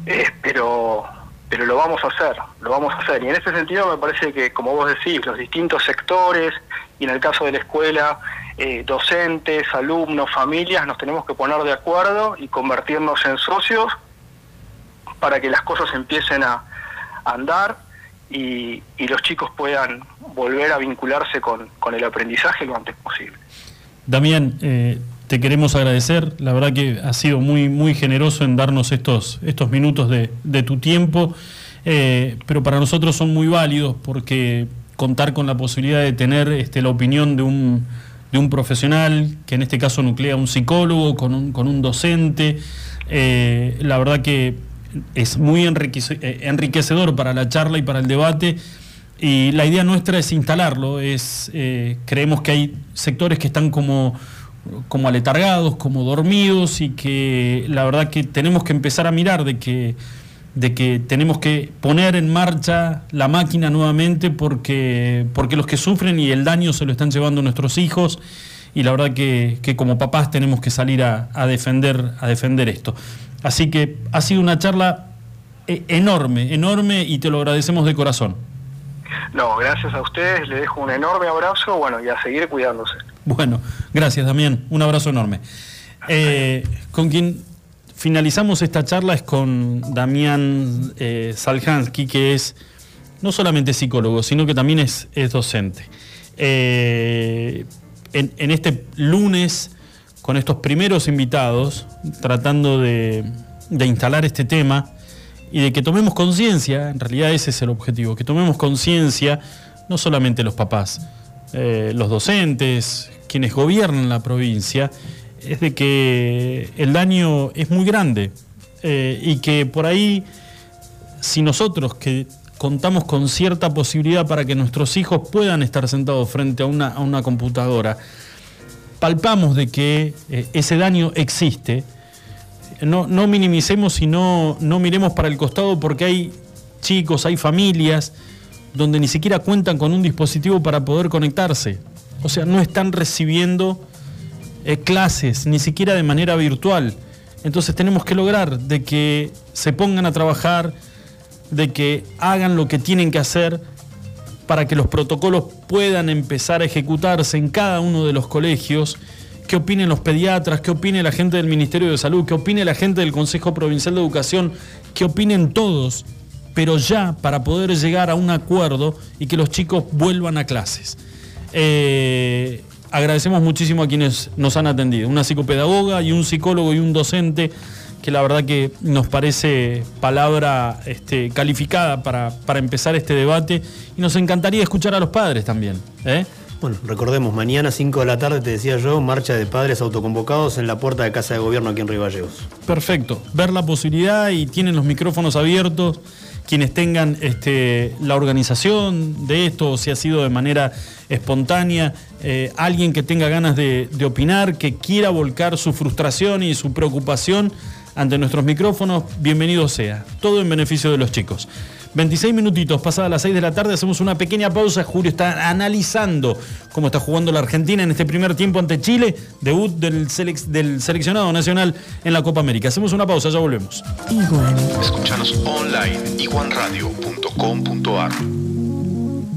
Eh, pero, pero lo vamos a hacer, lo vamos a hacer. Y en ese sentido me parece que, como vos decís, los distintos sectores, y en el caso de la escuela, eh, docentes, alumnos, familias, nos tenemos que poner de acuerdo y convertirnos en socios para que las cosas empiecen a, andar y, y los chicos puedan volver a vincularse con, con el aprendizaje lo antes posible. Damián, eh, te queremos agradecer. La verdad que has sido muy, muy generoso en darnos estos, estos minutos de, de tu tiempo, eh, pero para nosotros son muy válidos porque contar con la posibilidad de tener este, la opinión de un, de un profesional, que en este caso nuclea un psicólogo, con un, con un docente, eh, la verdad que es muy eh, enriquecedor para la charla y para el debate. Y la idea nuestra es instalarlo, es, eh, creemos que hay sectores que están como, como aletargados, como dormidos y que la verdad que tenemos que empezar a mirar de que, de que tenemos que poner en marcha la máquina nuevamente porque, porque los que sufren y el daño se lo están llevando nuestros hijos y la verdad que, que como papás tenemos que salir a, a defender, a defender esto. Así que ha sido una charla eh, enorme, enorme y te lo agradecemos de corazón. No, gracias a ustedes, les dejo un enorme abrazo, bueno, y a seguir cuidándose. Bueno, gracias Damián, un abrazo enorme. Eh, con quien finalizamos esta charla es con Damián eh, que es no solamente psicólogo, sino que también es, docente. Eh, en, este lunes, con estos primeros invitados, tratando de, de instalar este tema y de que tomemos conciencia, en realidad ese es el objetivo, que tomemos conciencia, no solamente los papás, eh, los docentes, quienes gobiernan la provincia, es de que el daño es muy grande eh, y que por ahí, si nosotros que contamos con cierta posibilidad para que nuestros hijos puedan estar sentados frente a una, a una computadora, palpamos de que eh, ese daño existe, no, no minimicemos y no, no miremos para el costado porque hay chicos, hay familias donde ni siquiera cuentan con un dispositivo para poder conectarse. O sea, no están recibiendo eh, clases, ni siquiera de manera virtual. Entonces tenemos que lograr de que se pongan a trabajar, de que hagan lo que tienen que hacer para que los protocolos puedan empezar a ejecutarse en cada uno de los colegios. ¿Qué opinen los pediatras? ¿Qué opine la gente del Ministerio de Salud? ¿Qué opine la gente del Consejo Provincial de Educación? ¿Qué opinen todos? Pero ya para poder llegar a un acuerdo y que los chicos vuelvan a clases. Eh, agradecemos muchísimo a quienes nos han atendido, una psicopedagoga y un psicólogo y un docente que la verdad que nos parece palabra este, calificada para, para empezar este debate y nos encantaría escuchar a los padres también. ¿eh? Bueno, recordemos, mañana 5 de la tarde, te decía yo, marcha de padres autoconvocados en la puerta de Casa de Gobierno aquí en Río Gallegos. Perfecto, ver la posibilidad y tienen los micrófonos abiertos quienes tengan este, la organización de esto, o si ha sido de manera espontánea, eh, alguien que tenga ganas de, de opinar, que quiera volcar su frustración y su preocupación ante nuestros micrófonos, bienvenido sea. Todo en beneficio de los chicos. 26 minutitos, pasadas las 6 de la tarde, hacemos una pequeña pausa. Julio está analizando cómo está jugando la Argentina en este primer tiempo ante Chile, debut del, selec- del seleccionado nacional en la Copa América. Hacemos una pausa, ya volvemos. Escúchanos online iguanradio.com.ar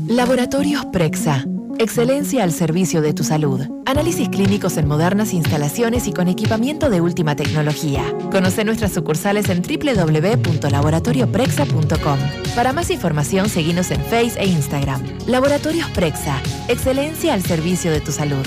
Laboratorios Prexa. Excelencia al servicio de tu salud. Análisis clínicos en modernas instalaciones y con equipamiento de última tecnología. Conoce nuestras sucursales en www.laboratorioprexa.com. Para más información, seguinos en Face e Instagram. Laboratorios Prexa. Excelencia al servicio de tu salud.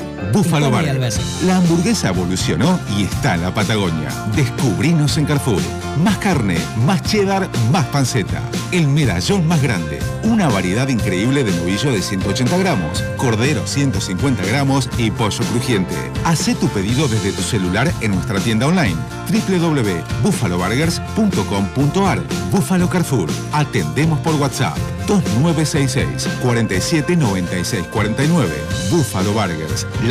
Búfalo. Alberti. La hamburguesa evolucionó y está en la Patagonia. Descubrinos en Carrefour. Más carne, más cheddar, más panceta. El medallón más grande. Una variedad increíble de novillo de 180 gramos, cordero 150 gramos y pollo crujiente. Haz tu pedido desde tu celular en nuestra tienda online www.buffaloburgers.com.ar Búfalo Carrefour. Atendemos por WhatsApp 2966 47 96 49. Búfalo Burgers, la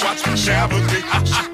shots from Shabazz.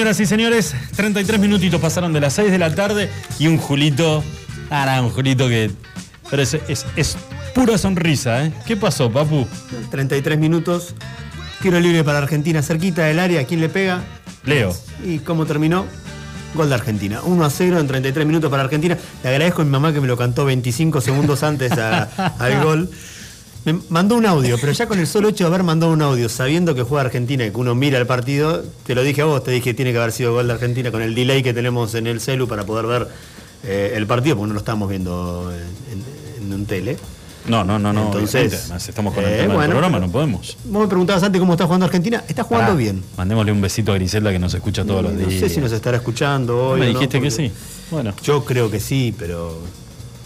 Señoras y señores, 33 minutitos pasaron de las 6 de la tarde y un Julito. Ah, un Julito que. Pero es, es- es pura sonrisa, ¿eh? ¿Qué pasó, papu? 33 minutos. Tiro libre para Argentina, cerquita del área. ¿Quién le pega? Leo. ¿Y cómo terminó? Gol de Argentina. 1 a 0 en 33 minutos para Argentina. Le agradezco a mi mamá que me lo cantó 25 segundos antes a- al gol. Me mandó un audio, pero ya con el solo hecho de haber mandado un audio, sabiendo que juega Argentina y que uno mira el partido, te lo dije a vos, te dije que tiene que haber sido gol de Argentina con el delay que tenemos en el celu para poder ver eh, el partido, porque no lo estamos viendo en, en un tele. No, no, no, no. Entonces, además estamos con el eh, tema bueno, del programa, no podemos. Vos me preguntabas antes cómo está jugando Argentina. Está jugando bien. Mandémosle un besito a Griselda que nos escucha todos los No días. sé si nos estará escuchando No hoy. me dijiste que sí. Bueno. Yo creo que sí, pero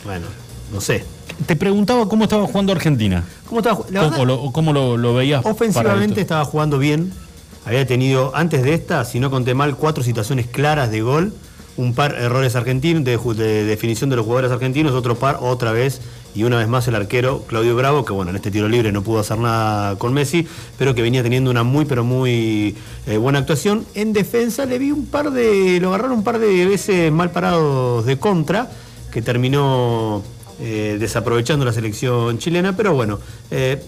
bueno, no sé. Te preguntaba cómo estaba jugando Argentina. ¿Cómo estaba ju- la ¿Cómo, verdad- lo, cómo lo, lo veías? Ofensivamente estaba jugando bien. Había tenido, antes de esta, si no conté mal, cuatro situaciones claras de gol. Un par errores argentinos, de definición de los jugadores argentinos, otro par otra vez. Y una vez más el arquero Claudio Bravo, que bueno, en este tiro libre no pudo hacer nada con Messi, pero que venía teniendo una muy, pero muy eh, buena actuación. En defensa le vi un par de, lo agarraron un par de veces mal parados de contra, que terminó eh, desaprovechando la selección chilena, pero bueno, eh,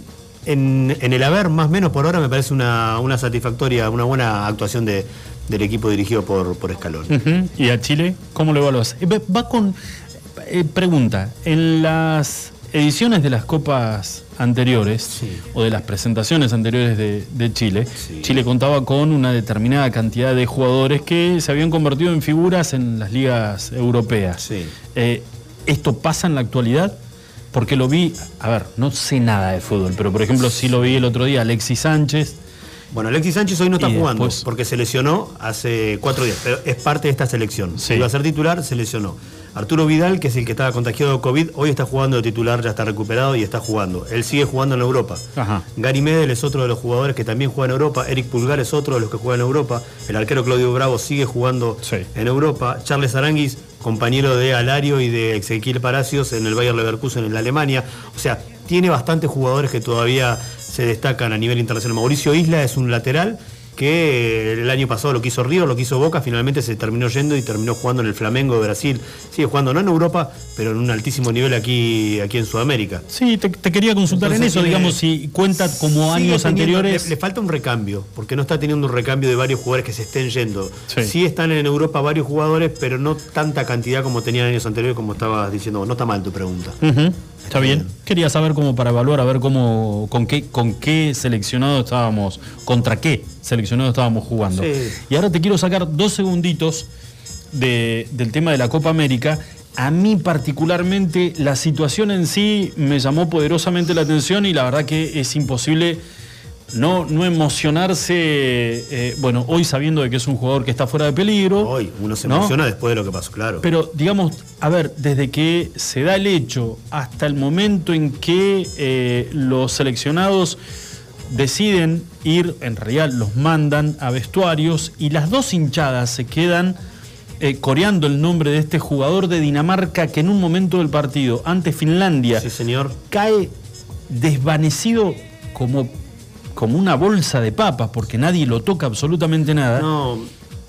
en, en el haber, más o menos por ahora, me parece una, una satisfactoria, una buena actuación de- del equipo dirigido por, por Escalón. ¿Y a Chile? ¿Cómo lo evaluas? Eh, va- con. eh, pregunta, en las ediciones de las copas anteriores, o de las presentaciones anteriores de, de Chile, Chile contaba con una determinada cantidad de jugadores que se habían convertido en figuras en las ligas europeas. Eh, ¿Esto pasa en la actualidad? Porque lo vi, a ver, no sé nada de fútbol, pero por ejemplo sí lo vi el otro día, Alexis Sánchez. Bueno, Alexis Sánchez hoy no está jugando después- porque se lesionó hace cuatro días, pero es parte de esta selección. Iba a ser titular, se lesionó. Arturo Vidal, que es el que estaba contagiado de COVID, hoy está jugando de titular, ya está recuperado y está jugando. Él sigue jugando en Europa. Ajá. Gary Medel es otro de los jugadores que también juega en Europa. Eric Pulgar es otro de los que juega en Europa. El arquero Claudio Bravo sigue jugando en Europa. Charles Aranguis, compañero de Alario y de Ezequiel Palacios en el Bayer Leverkusen en la Alemania. O sea, tiene bastantes jugadores que todavía se destacan a nivel internacional. Mauricio Isla es un lateral que el año pasado lo quiso River, lo quiso Boca, finalmente se terminó yendo y terminó jugando en el Flamengo de Brasil. Sigue jugando no en Europa, pero en un altísimo nivel aquí, aquí en Sudamérica. Sí, te, te quería consultar en eso, tiene- digamos, si cuenta como años teniendo- anteriores. Le, le falta un recambio, porque no está teniendo un recambio de varios jugadores que se estén yendo. Sí. Sí. están en Europa varios jugadores, pero no tanta cantidad como tenían años anteriores, como estabas diciendo. No está mal tu pregunta. Ujú, Está bien. Quería saber cómo para evaluar, a ver cómo, con qué, con qué seleccionado estábamos, contra qué seleccionado estábamos jugando. Sí. Y ahora te quiero sacar dos segunditos de- del tema de la Copa América. A mí particularmente la situación en sí me llamó poderosamente la atención y la verdad que es imposible no, no emocionarse, eh, bueno, hoy sabiendo de que es un jugador que está fuera de peligro. Hoy uno se ¿no? emociona después de lo que pasó, claro. Pero digamos, a ver, desde que se da el hecho hasta el momento en que eh, los seleccionados deciden ir, en realidad los mandan a vestuarios y las dos hinchadas se quedan eh, coreando el nombre de este jugador de Dinamarca que en un momento del partido ante Finlandia cae desvanecido como, como una bolsa de papas porque nadie lo toca absolutamente nada. No,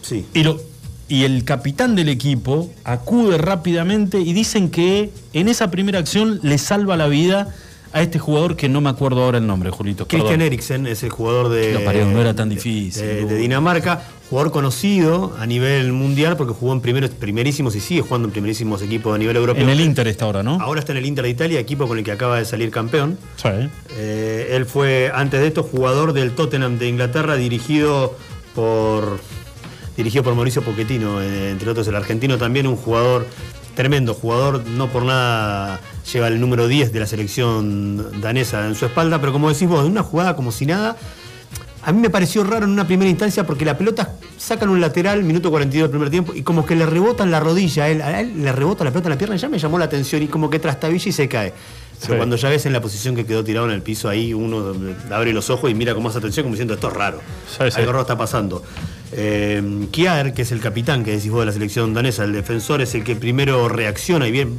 sí. Y, lo, y el capitán del equipo acude rápidamente y dicen que en esa primera acción le salva la vida a este jugador que no me acuerdo ahora el nombre, Julito. Christian. Eriksen es el jugador de, no era tan difícil. de, de Dinamarca, jugador conocido a nivel mundial porque jugó en primeros, primerísimos y sigue jugando en primerísimos equipos a nivel europeo. En el Inter está ahora, ¿no? Ahora está en el Inter de Italia, equipo con el que acaba de salir campeón. Sí. Eh, él fue, antes de esto, jugador del Tottenham de Inglaterra, dirigido por, dirigido por Mauricio Pochettino, eh, entre otros el argentino también, un jugador tremendo, jugador, no por nada lleva el número 10 de la selección danesa en su espalda, pero como decís vos, de una jugada como si nada, a mí me pareció raro en una primera instancia porque la pelota sacan un lateral, minuto 42 del primer tiempo, y como que le rebotan la rodilla a él, a él le rebota la pelota en la pierna y ya me llamó la atención y como que trastabilla y se cae. Pero Sí. cuando ya ves en la posición que quedó tirado en el piso, ahí uno abre los ojos y mira con más atención como diciendo esto es raro. Sí, sí. Algo raro está pasando. Eh, Kjaer, que es el capitán que decís vos de la selección danesa, el defensor, es el que primero reacciona y bien.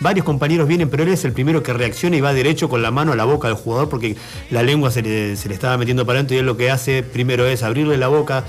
Varios compañeros vienen, pero él es el primero que reacciona y va derecho con la mano a la boca del jugador porque la lengua se le, se le estaba metiendo para adentro y él lo que hace primero es abrirle la boca,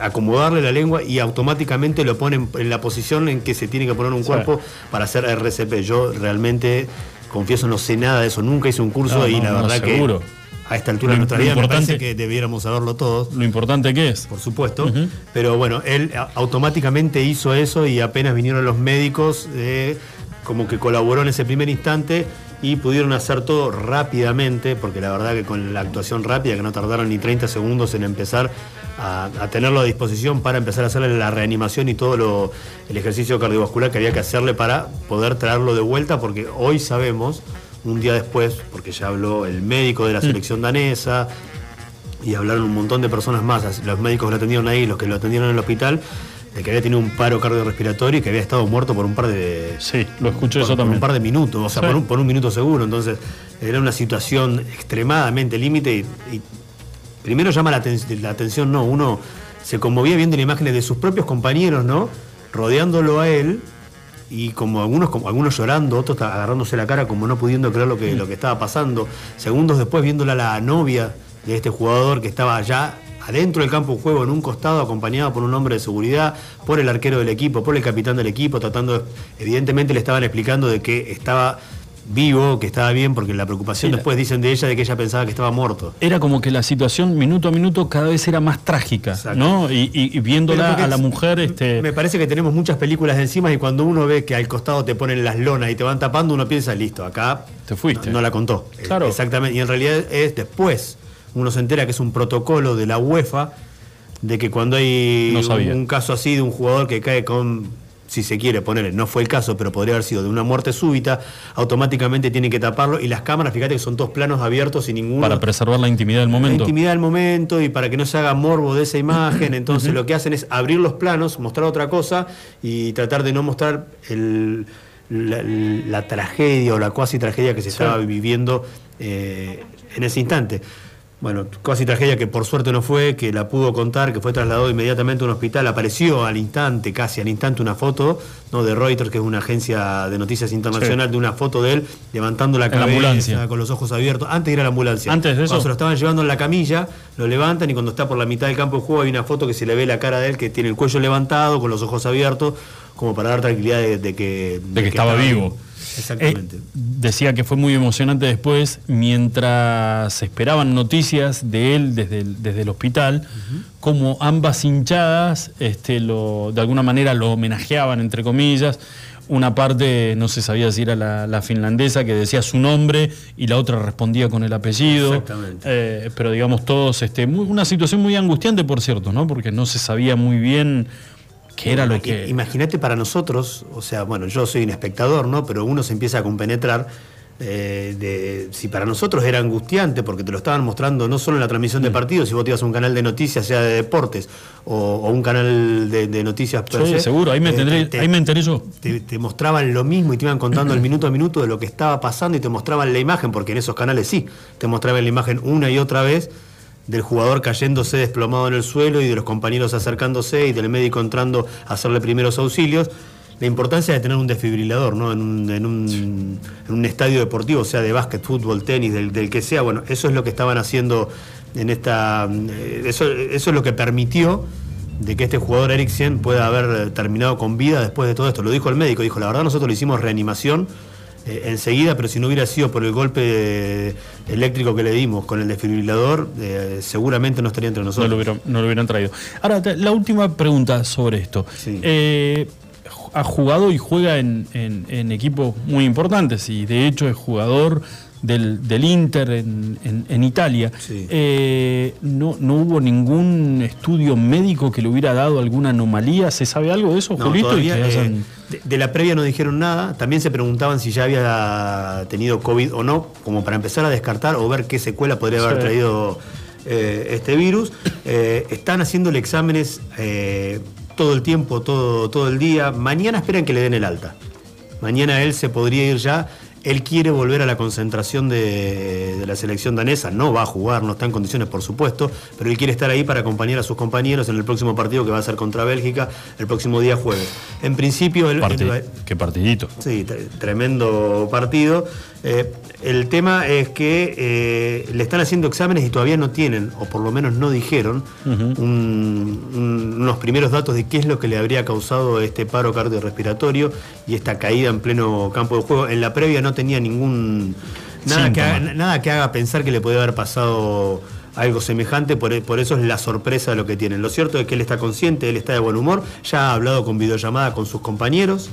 acomodarle la lengua y automáticamente lo pone en, la posición en que se tiene que poner un Sí. cuerpo para hacer RCP. Yo realmente, confieso, no sé nada de eso, nunca hice un curso No, y la no, verdad seguro. que a esta altura de nuestra vida me importante- parece que debiéramos saberlo todos. Lo importante que es. Por supuesto. Pero bueno, él automáticamente hizo eso y apenas vinieron los médicos, eh, como que colaboró en ese primer instante y pudieron hacer todo rápidamente, porque la verdad que con la actuación rápida, que no tardaron ni 30 segundos en empezar a, a tenerlo a disposición para empezar a hacerle la reanimación y todo lo, el ejercicio cardiovascular que había que hacerle para poder traerlo de vuelta, porque hoy sabemos, un día después, porque ya habló el médico de la Mm. selección danesa, y hablaron un montón de personas más, los médicos que lo atendieron ahí, los que lo atendieron en el hospital, de que había tenido un paro cardiorrespiratorio y que había estado muerto por un par de. Sí, lo escuché por, eso por también. un par de minutos, o sea, Sí. por, un, por un minuto seguro. Entonces, era una situación extremadamente límite y, y primero llama la, la atención, no, uno se conmovía viendo las imágenes de sus propios compañeros, ¿no? Rodeándolo a él y como algunos, como algunos llorando, otros agarrándose la cara como no pudiendo creer lo que, lo que estaba pasando. Segundos después viéndola la novia de este jugador que estaba allá adentro del campo de juego, en un costado, acompañado por un hombre de seguridad, por el arquero del equipo, por el capitán del equipo, tratando, de- evidentemente le estaban explicando de que estaba vivo, que estaba bien, porque la preocupación después dicen de ella de que ella pensaba que estaba muerto. Era como que la situación minuto a minuto cada vez era más trágica, ¿no? Y, y- viéndola a la mujer, este, Me parece que tenemos muchas películas de encima y cuando uno ve que al costado te ponen las lonas y te van tapando, uno piensa, listo, acá te fuiste. no la contó. Claro. Exactamente. Y en realidad es después. Uno se entera que es un protocolo de la UEFA de que cuando hay No sabía. un caso así de un jugador que cae con, si se quiere ponerle, no fue el caso, pero podría haber sido de una muerte súbita, automáticamente tiene que taparlo. Y las cámaras, fíjate que son dos planos abiertos y ninguno. para preservar la intimidad del La momento. intimidad del momento y para que no se haga morbo de esa imagen. Entonces lo que hacen es abrir los planos, mostrar otra cosa y tratar de no mostrar el- la, la tragedia o la cuasi tragedia que se Sí. estaba viviendo eh, en ese instante. Bueno, casi tragedia que por suerte no fue, que la pudo contar, que fue trasladado inmediatamente a un hospital. Apareció al instante, casi al instante, una foto ¿no? de Reuters, que es una agencia de noticias internacional, de una foto de él levantando la En la cabeza ambulancia. con los ojos abiertos, antes de ir a la ambulancia. Antes de eso. Cuando se lo estaban llevando en la camilla, lo levantan y cuando está por la mitad del campo de juego hay una foto que se le ve la cara de él, que tiene el cuello levantado, con los ojos abiertos, como para dar tranquilidad de, de que, de que estaba vivo. Exactamente. Eh, decía que fue muy emocionante después, mientras se esperaban noticias de él desde el, desde el hospital, como ambas hinchadas este, lo, de alguna manera lo homenajeaban, entre comillas. Una parte, no se sabía si era la, la finlandesa, que decía su nombre y la otra respondía con el apellido. Exactamente. Eh, pero digamos todos, este, muy- una situación muy angustiante, por cierto, ¿no? Porque no se sabía muy bien qué era lo que... Imagínate para nosotros, o sea, bueno, yo soy un espectador, ¿no? Pero uno se empieza a compenetrar eh, de si para nosotros era angustiante, porque te lo estaban mostrando no solo en la transmisión Mm. de partidos, si vos te ibas a un canal de noticias, sea de deportes, o, o un canal de, de noticias Sí, se, seguro, ahí me, eh, te- ahí me enteré yo. te, te mostraban lo mismo y te iban contando el minuto a minuto de lo que estaba pasando y te mostraban la imagen, porque en esos canales sí, te mostraban la imagen una y otra vez del jugador cayéndose desplomado en el suelo y de los compañeros acercándose y del médico entrando a hacerle primeros auxilios. La importancia de tener un desfibrilador ¿no? en, un, en un- en un estadio deportivo, sea de básquet, fútbol, tenis, del, del que sea, bueno, eso es lo que estaban haciendo en esta. eh, Eso, eso es lo que permitió de que este jugador Eriksen pueda haber terminado con vida después de todo esto. Lo dijo el médico, dijo, la verdad nosotros le hicimos reanimación eh, enseguida, pero si no hubiera sido por el golpe eléctrico que le dimos con el desfibrilador, eh, seguramente no estaría entre No nosotros. lo, hubieran, no lo hubieran traído. Ahora, la última pregunta sobre esto. Eh, ha jugado y juega en, en- en equipos muy importantes y de hecho es jugador del, del Inter en, en- en Italia. Eh, no, ¿No hubo ningún estudio médico que le hubiera dado alguna anomalía? ¿Se sabe algo de eso, No, Julito? Todavía, eh, de, de la previa no dijeron nada. También se preguntaban si ya había tenido COVID o no, como para empezar a descartar o ver qué secuela podría haber Sí. traído eh, este virus. Están haciéndole exámenes todo el tiempo, todo, todo el día. Mañana esperan que le den el alta. Mañana él se podría ir ya. Él quiere volver a la concentración de, de la selección danesa. No va a jugar, no está en condiciones, por supuesto, pero él quiere estar ahí para acompañar a sus compañeros en el próximo partido que va a ser contra Bélgica el próximo día jueves. En principio, él, Parti- va- Qué partidito. Sí, tre- tremendo partido. Eh, el tema es que eh, le están haciendo exámenes y todavía no tienen, o por lo menos no dijeron, un- un- unos primeros datos de qué es lo que le habría causado este paro cardiorrespiratorio y esta caída en pleno campo de juego. En la previa no tenía ningún. Nada, que haga, nada que haga pensar que le puede haber pasado algo semejante, por, por eso es la sorpresa de lo que tienen. Lo cierto es que él está consciente, él está de buen humor, ya ha hablado con videollamada con sus compañeros.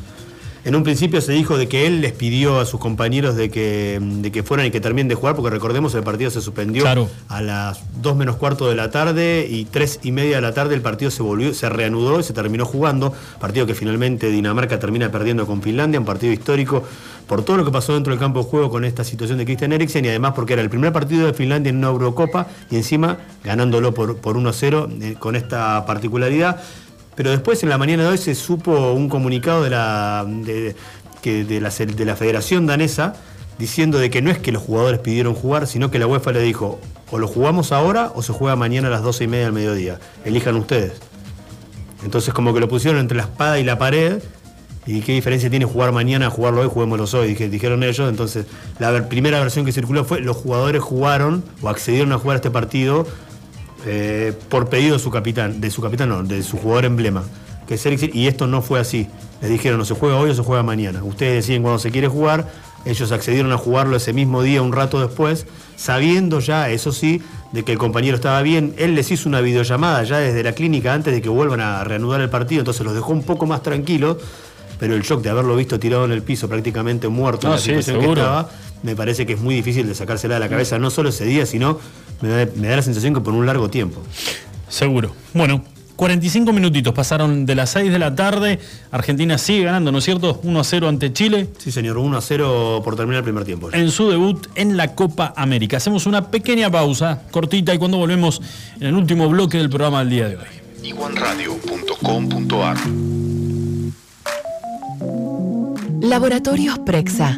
En un principio se dijo de que él les pidió a sus compañeros de que, de que fueran y que terminen de jugar, porque recordemos el partido se suspendió Claro. a las 2 menos cuarto de la tarde y 3 y media de la tarde el partido se volvió, se reanudó y se terminó jugando. Partido que finalmente Dinamarca termina perdiendo con Finlandia, un partido histórico por todo lo que pasó dentro del campo de juego con esta situación de Christian Eriksen y además porque era el primer partido de Finlandia en una Eurocopa y encima ganándolo por, por 1-0 eh, con esta particularidad. Pero después en la mañana de hoy se supo un comunicado de la, de, la, Federación Danesa diciendo de que no es que los jugadores pidieron jugar, sino que la UEFA le dijo o lo jugamos ahora o se juega mañana a las 12 y media del mediodía. Elijan ustedes. Entonces como que lo pusieron entre la espada y la pared. ¿Y qué diferencia tiene jugar mañana jugarlo hoy? Juguémoslo hoy, dije- dijeron ellos. Entonces, la primera versión que circuló fue los jugadores jugaron o accedieron a jugar este partido eh, por pedido de su capitán, de su capitán no, de su jugador emblema, que es Eriksen, y esto no fue así. Les dijeron, no se juega hoy o se juega mañana. Ustedes deciden cuándo se quiere jugar. Ellos accedieron a jugarlo ese mismo día, un rato después, sabiendo ya, eso sí, de que el compañero estaba bien. Él les hizo una videollamada ya desde la clínica antes de que vuelvan a reanudar el partido, entonces los dejó un poco más tranquilos. Pero el shock de haberlo visto tirado en el piso, prácticamente muerto, en No, la sí, situación que estaba, me parece que es muy difícil de sacársela de la cabeza, no solo ese día, sino me da, me da la sensación que por un largo tiempo. Seguro. Bueno, 45 minutitos pasaron de las 6 de la tarde. Argentina sigue ganando, ¿no es cierto? 1 a 0 ante Chile. Sí, señor, 1 a 0 por terminar el primer tiempo. En su debut en la Copa América. Hacemos una pequeña pausa, cortita, y cuando volvemos en el último bloque del programa del día de hoy. iguanradio.com.ar Laboratorios Prexa.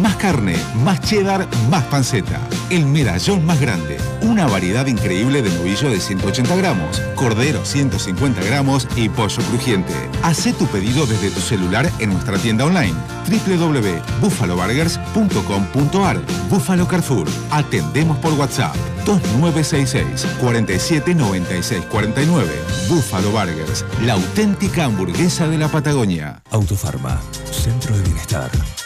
Más carne, más cheddar, más panceta. El medallón más grande. Una variedad increíble de novillo de 180 gramos, cordero 150 gramos y pollo crujiente. Haz tu pedido desde tu celular en nuestra tienda online www.buffaloburgers.com.ar Búfalo Carrefour. Atendemos por WhatsApp 2966 47 96 49. Búfalo Burgers, la auténtica hamburguesa de la Patagonia. Autofarma, Centro de Bienestar.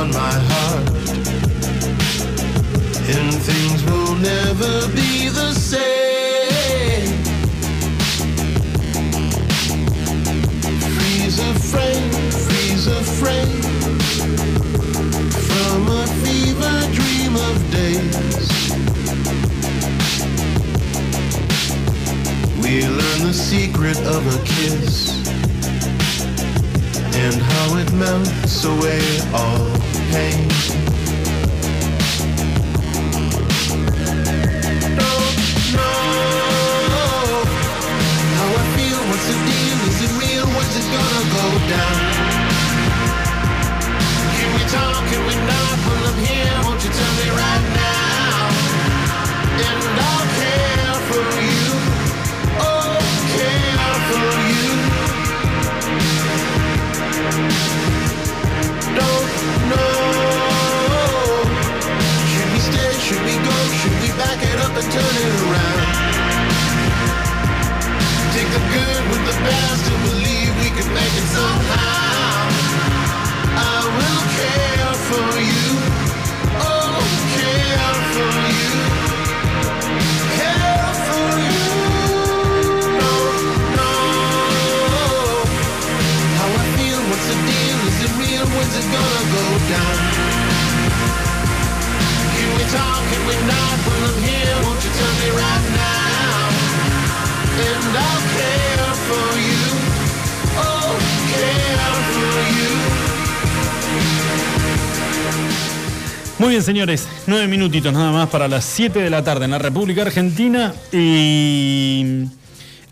on my heart. And things will never be the same. Freeze a frame, freeze a frame. From a fever dream of days. We learn the secret of a kiss and how it melts away all pain. never turn it around. Take the good with the bad, still believe we can make it somehow. I will care for you. Oh, care for you. Care for you. No, no. How I feel, what's the deal? Is it real? When's it gonna go down? Can we talk? Can we not? Muy bien, señores, nueve minutitos nada más para las 7 de la tarde en la República Argentina y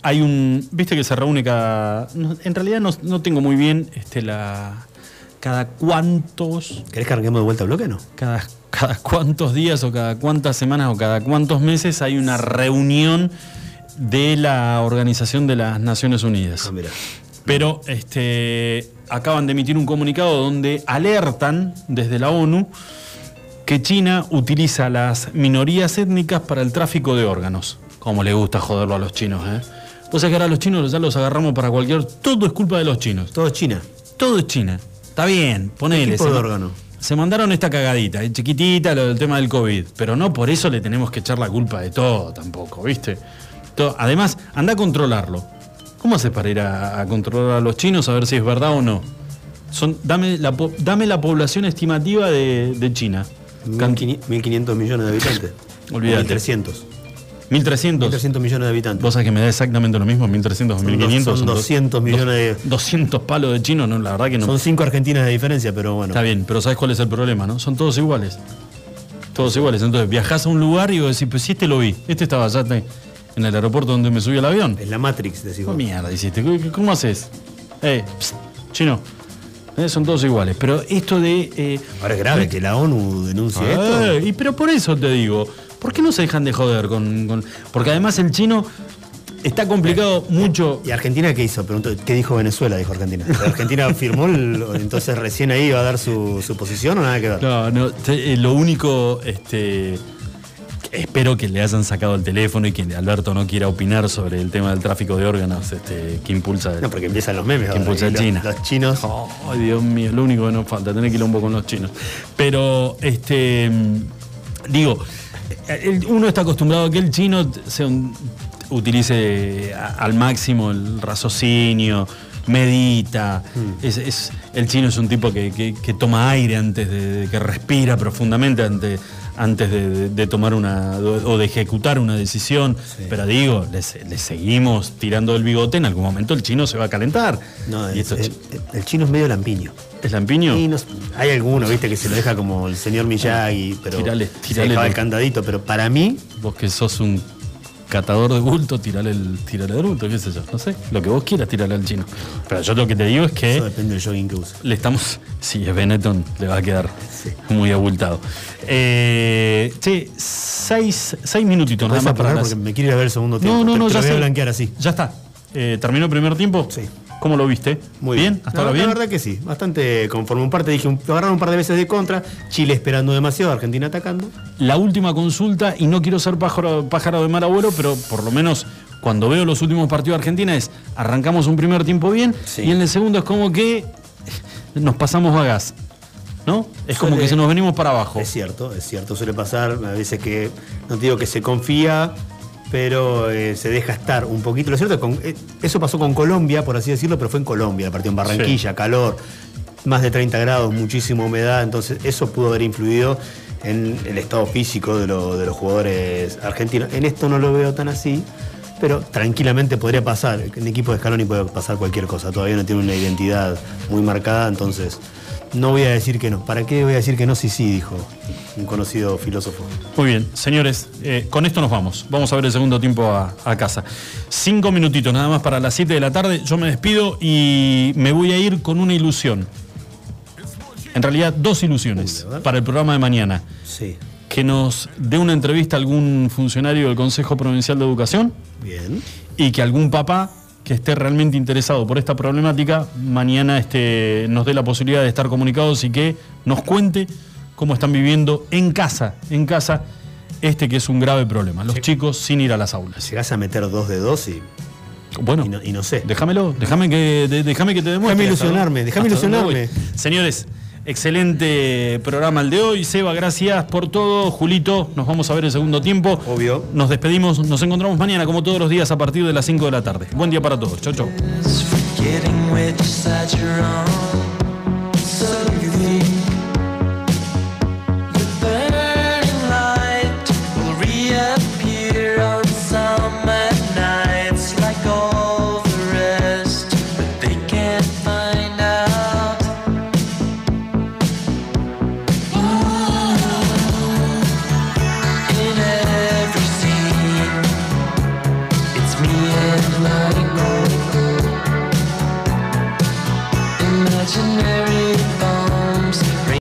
hay un, viste que se reúne cada, en realidad no, tengo muy bien este, la, cada cuántos, ¿Querés que arranquemos de vuelta al bloque no? cada, cada cuántos días o cada cuántas semanas o cada cuántos meses hay una reunión de la Organización de las Naciones Unidas. Ah, mira. Pero este, acaban de emitir un comunicado donde alertan desde la ONU que China utiliza las minorías étnicas para el tráfico de órganos. Como le gusta joderlo a los chinos, ¿eh? Vos sabés que ahora los chinos ya los agarramos para cualquier... Todo es culpa de los chinos. Todo es China. Todo es China. Está bien, ponele. ¿Qué tipo se de órgano? Se mandaron esta cagadita, eh, chiquitita, lo del tema del COVID. Pero no por eso le tenemos que echar la culpa de todo tampoco, ¿viste? Todo- Además, anda a controlarlo. ¿Cómo haces para ir a, a controlar a los chinos a ver si es verdad o no? Son, dame, la, dame la población estimativa de, de China. 1.500 millones de habitantes. Olvídate. 1.300. 1.300. 1.300 millones de habitantes. Vos sabés que me da exactamente lo mismo, 1.300 o Son 1.500. dos- son dos- 200 millones de- 200 palos de chinos, no, la verdad que no. Son cinco argentinas de diferencia, pero bueno. Está bien, pero ¿sabes cuál es el problema, no? Son todos iguales. Todos iguales. Entonces viajás a un lugar y vos decís, pues si este lo vi, este estaba allá en el aeropuerto donde me subí al avión. Es la Matrix, decís ¿Cómo vos. mierda hiciste? ¿Cómo- ¿Cómo haces? Eh, pst, chino. Eh, son todos iguales. Pero esto de. eh, Ahora es grave que la ONU denuncie eh, esto. y pero por eso te digo, ¿por qué no se dejan de joder con. con- porque además el chino está complicado mucho. ¿Y Argentina qué hizo? Preguntó, ¿qué dijo Venezuela? Dijo Argentina. ¿Argentina firmó? el- entonces recién ahí iba a dar su, su posición o nada que ver? No, no, te- eh, lo único, este, espero que le hayan sacado el teléfono y que Alberto no quiera opinar sobre el tema del tráfico de órganos este, que impulsa, No, porque empiezan los memes. que ahora, impulsa los- China. Los chinos. Ay, Dios mío, lo único que nos falta, tener quilombo con los chinos. Pero, este, digo, uno está acostumbrado a que el chino un- utilice a- al máximo el raciocinio, medita. Mm. Es, es- el chino es un tipo que, que- que toma aire antes de, de- que respira profundamente antes, antes de, de- de tomar una o de ejecutar una decisión. Pero digo, le, se- seguimos tirando el bigote, en algún momento el chino se va a calentar. No, Y es- esto el, el chino es medio lampiño. ¿Es lampiño? No- hay alguno, viste, que se lo deja como el señor Miyagi, pero Tirale, se tirale dejaba lo- el candadito. Pero para mí, Vos que sos un catador de bulto, tirale el, tirale el bulto, qué sé yo. No sé, lo que vos quieras tirarle al chino. Pero yo lo que te digo es que eso depende del jogging que use. le estamos. Si es Benetton, le va a quedar muy abultado. Eh, che, seis, seis minutitos nada ¿Puedes más para Porque me a ver el segundo tiempo. No, no, Te- no, ya voy a blanquear así. Ya está. Eh, ¿Terminó el primer tiempo? Sí. ¿Cómo lo viste? Muy bien. bien. ¿Hasta No, ahora bien? La verdad que sí, bastante conforme. Un parte dije, agarraron un par de veces de contra, Chile esperando demasiado, Argentina atacando. La última consulta, y no quiero ser pájaro, pájaro de mal abuelo, pero por lo menos cuando veo los últimos partidos de Argentina es arrancamos un primer tiempo bien y en el segundo es como que nos pasamos a gas. ¿No? Es como que se nos venimos para abajo. Es cierto, es cierto, suele pasar. A veces que, no te digo que se confía, pero eh, se deja estar un poquito. Lo cierto es que con- eh, eso pasó con Colombia, por así decirlo, pero fue en Colombia, el partido en Barranquilla, calor, más de 30 grados, muchísima humedad. Entonces, eso pudo haber influido en el estado físico de, lo- de los jugadores argentinos. En esto no lo veo tan así. Pero tranquilamente podría pasar. En equipo de Scaloni puede pasar cualquier cosa. Todavía no tiene una identidad muy marcada, entonces no voy a decir que no. ¿Para qué voy a decir que no? Sí, sí, dijo un conocido filósofo. Muy bien, señores, eh, con esto nos vamos. Vamos a ver el segundo tiempo a, a casa. Cinco minutitos nada más para las 7 de la tarde. Yo me despido y me voy a ir con una ilusión. En realidad, dos ilusiones para el programa de mañana. Sí. Que nos dé una entrevista a algún funcionario del Consejo Provincial de Educación Bien. y que algún papá que esté realmente interesado por esta problemática mañana este, nos dé la posibilidad de estar comunicados y que nos cuente cómo están viviendo en casa, en casa, este que es un grave problema. Los chicos sin ir a las aulas. Llegás a meter dos de dos y. Bueno, y no, y no sé. déjamelo, déjame que, de- déjame que te demuestre. Déjame ilusionarme, déjame ilusionarme. Señores, excelente programa el de hoy. Seba, gracias por todo. Julito, nos vamos a ver el segundo tiempo. Obvio. Nos despedimos, nos encontramos mañana como todos los días a partir de las 5 de la tarde. Buen día para todos. Chau, chau.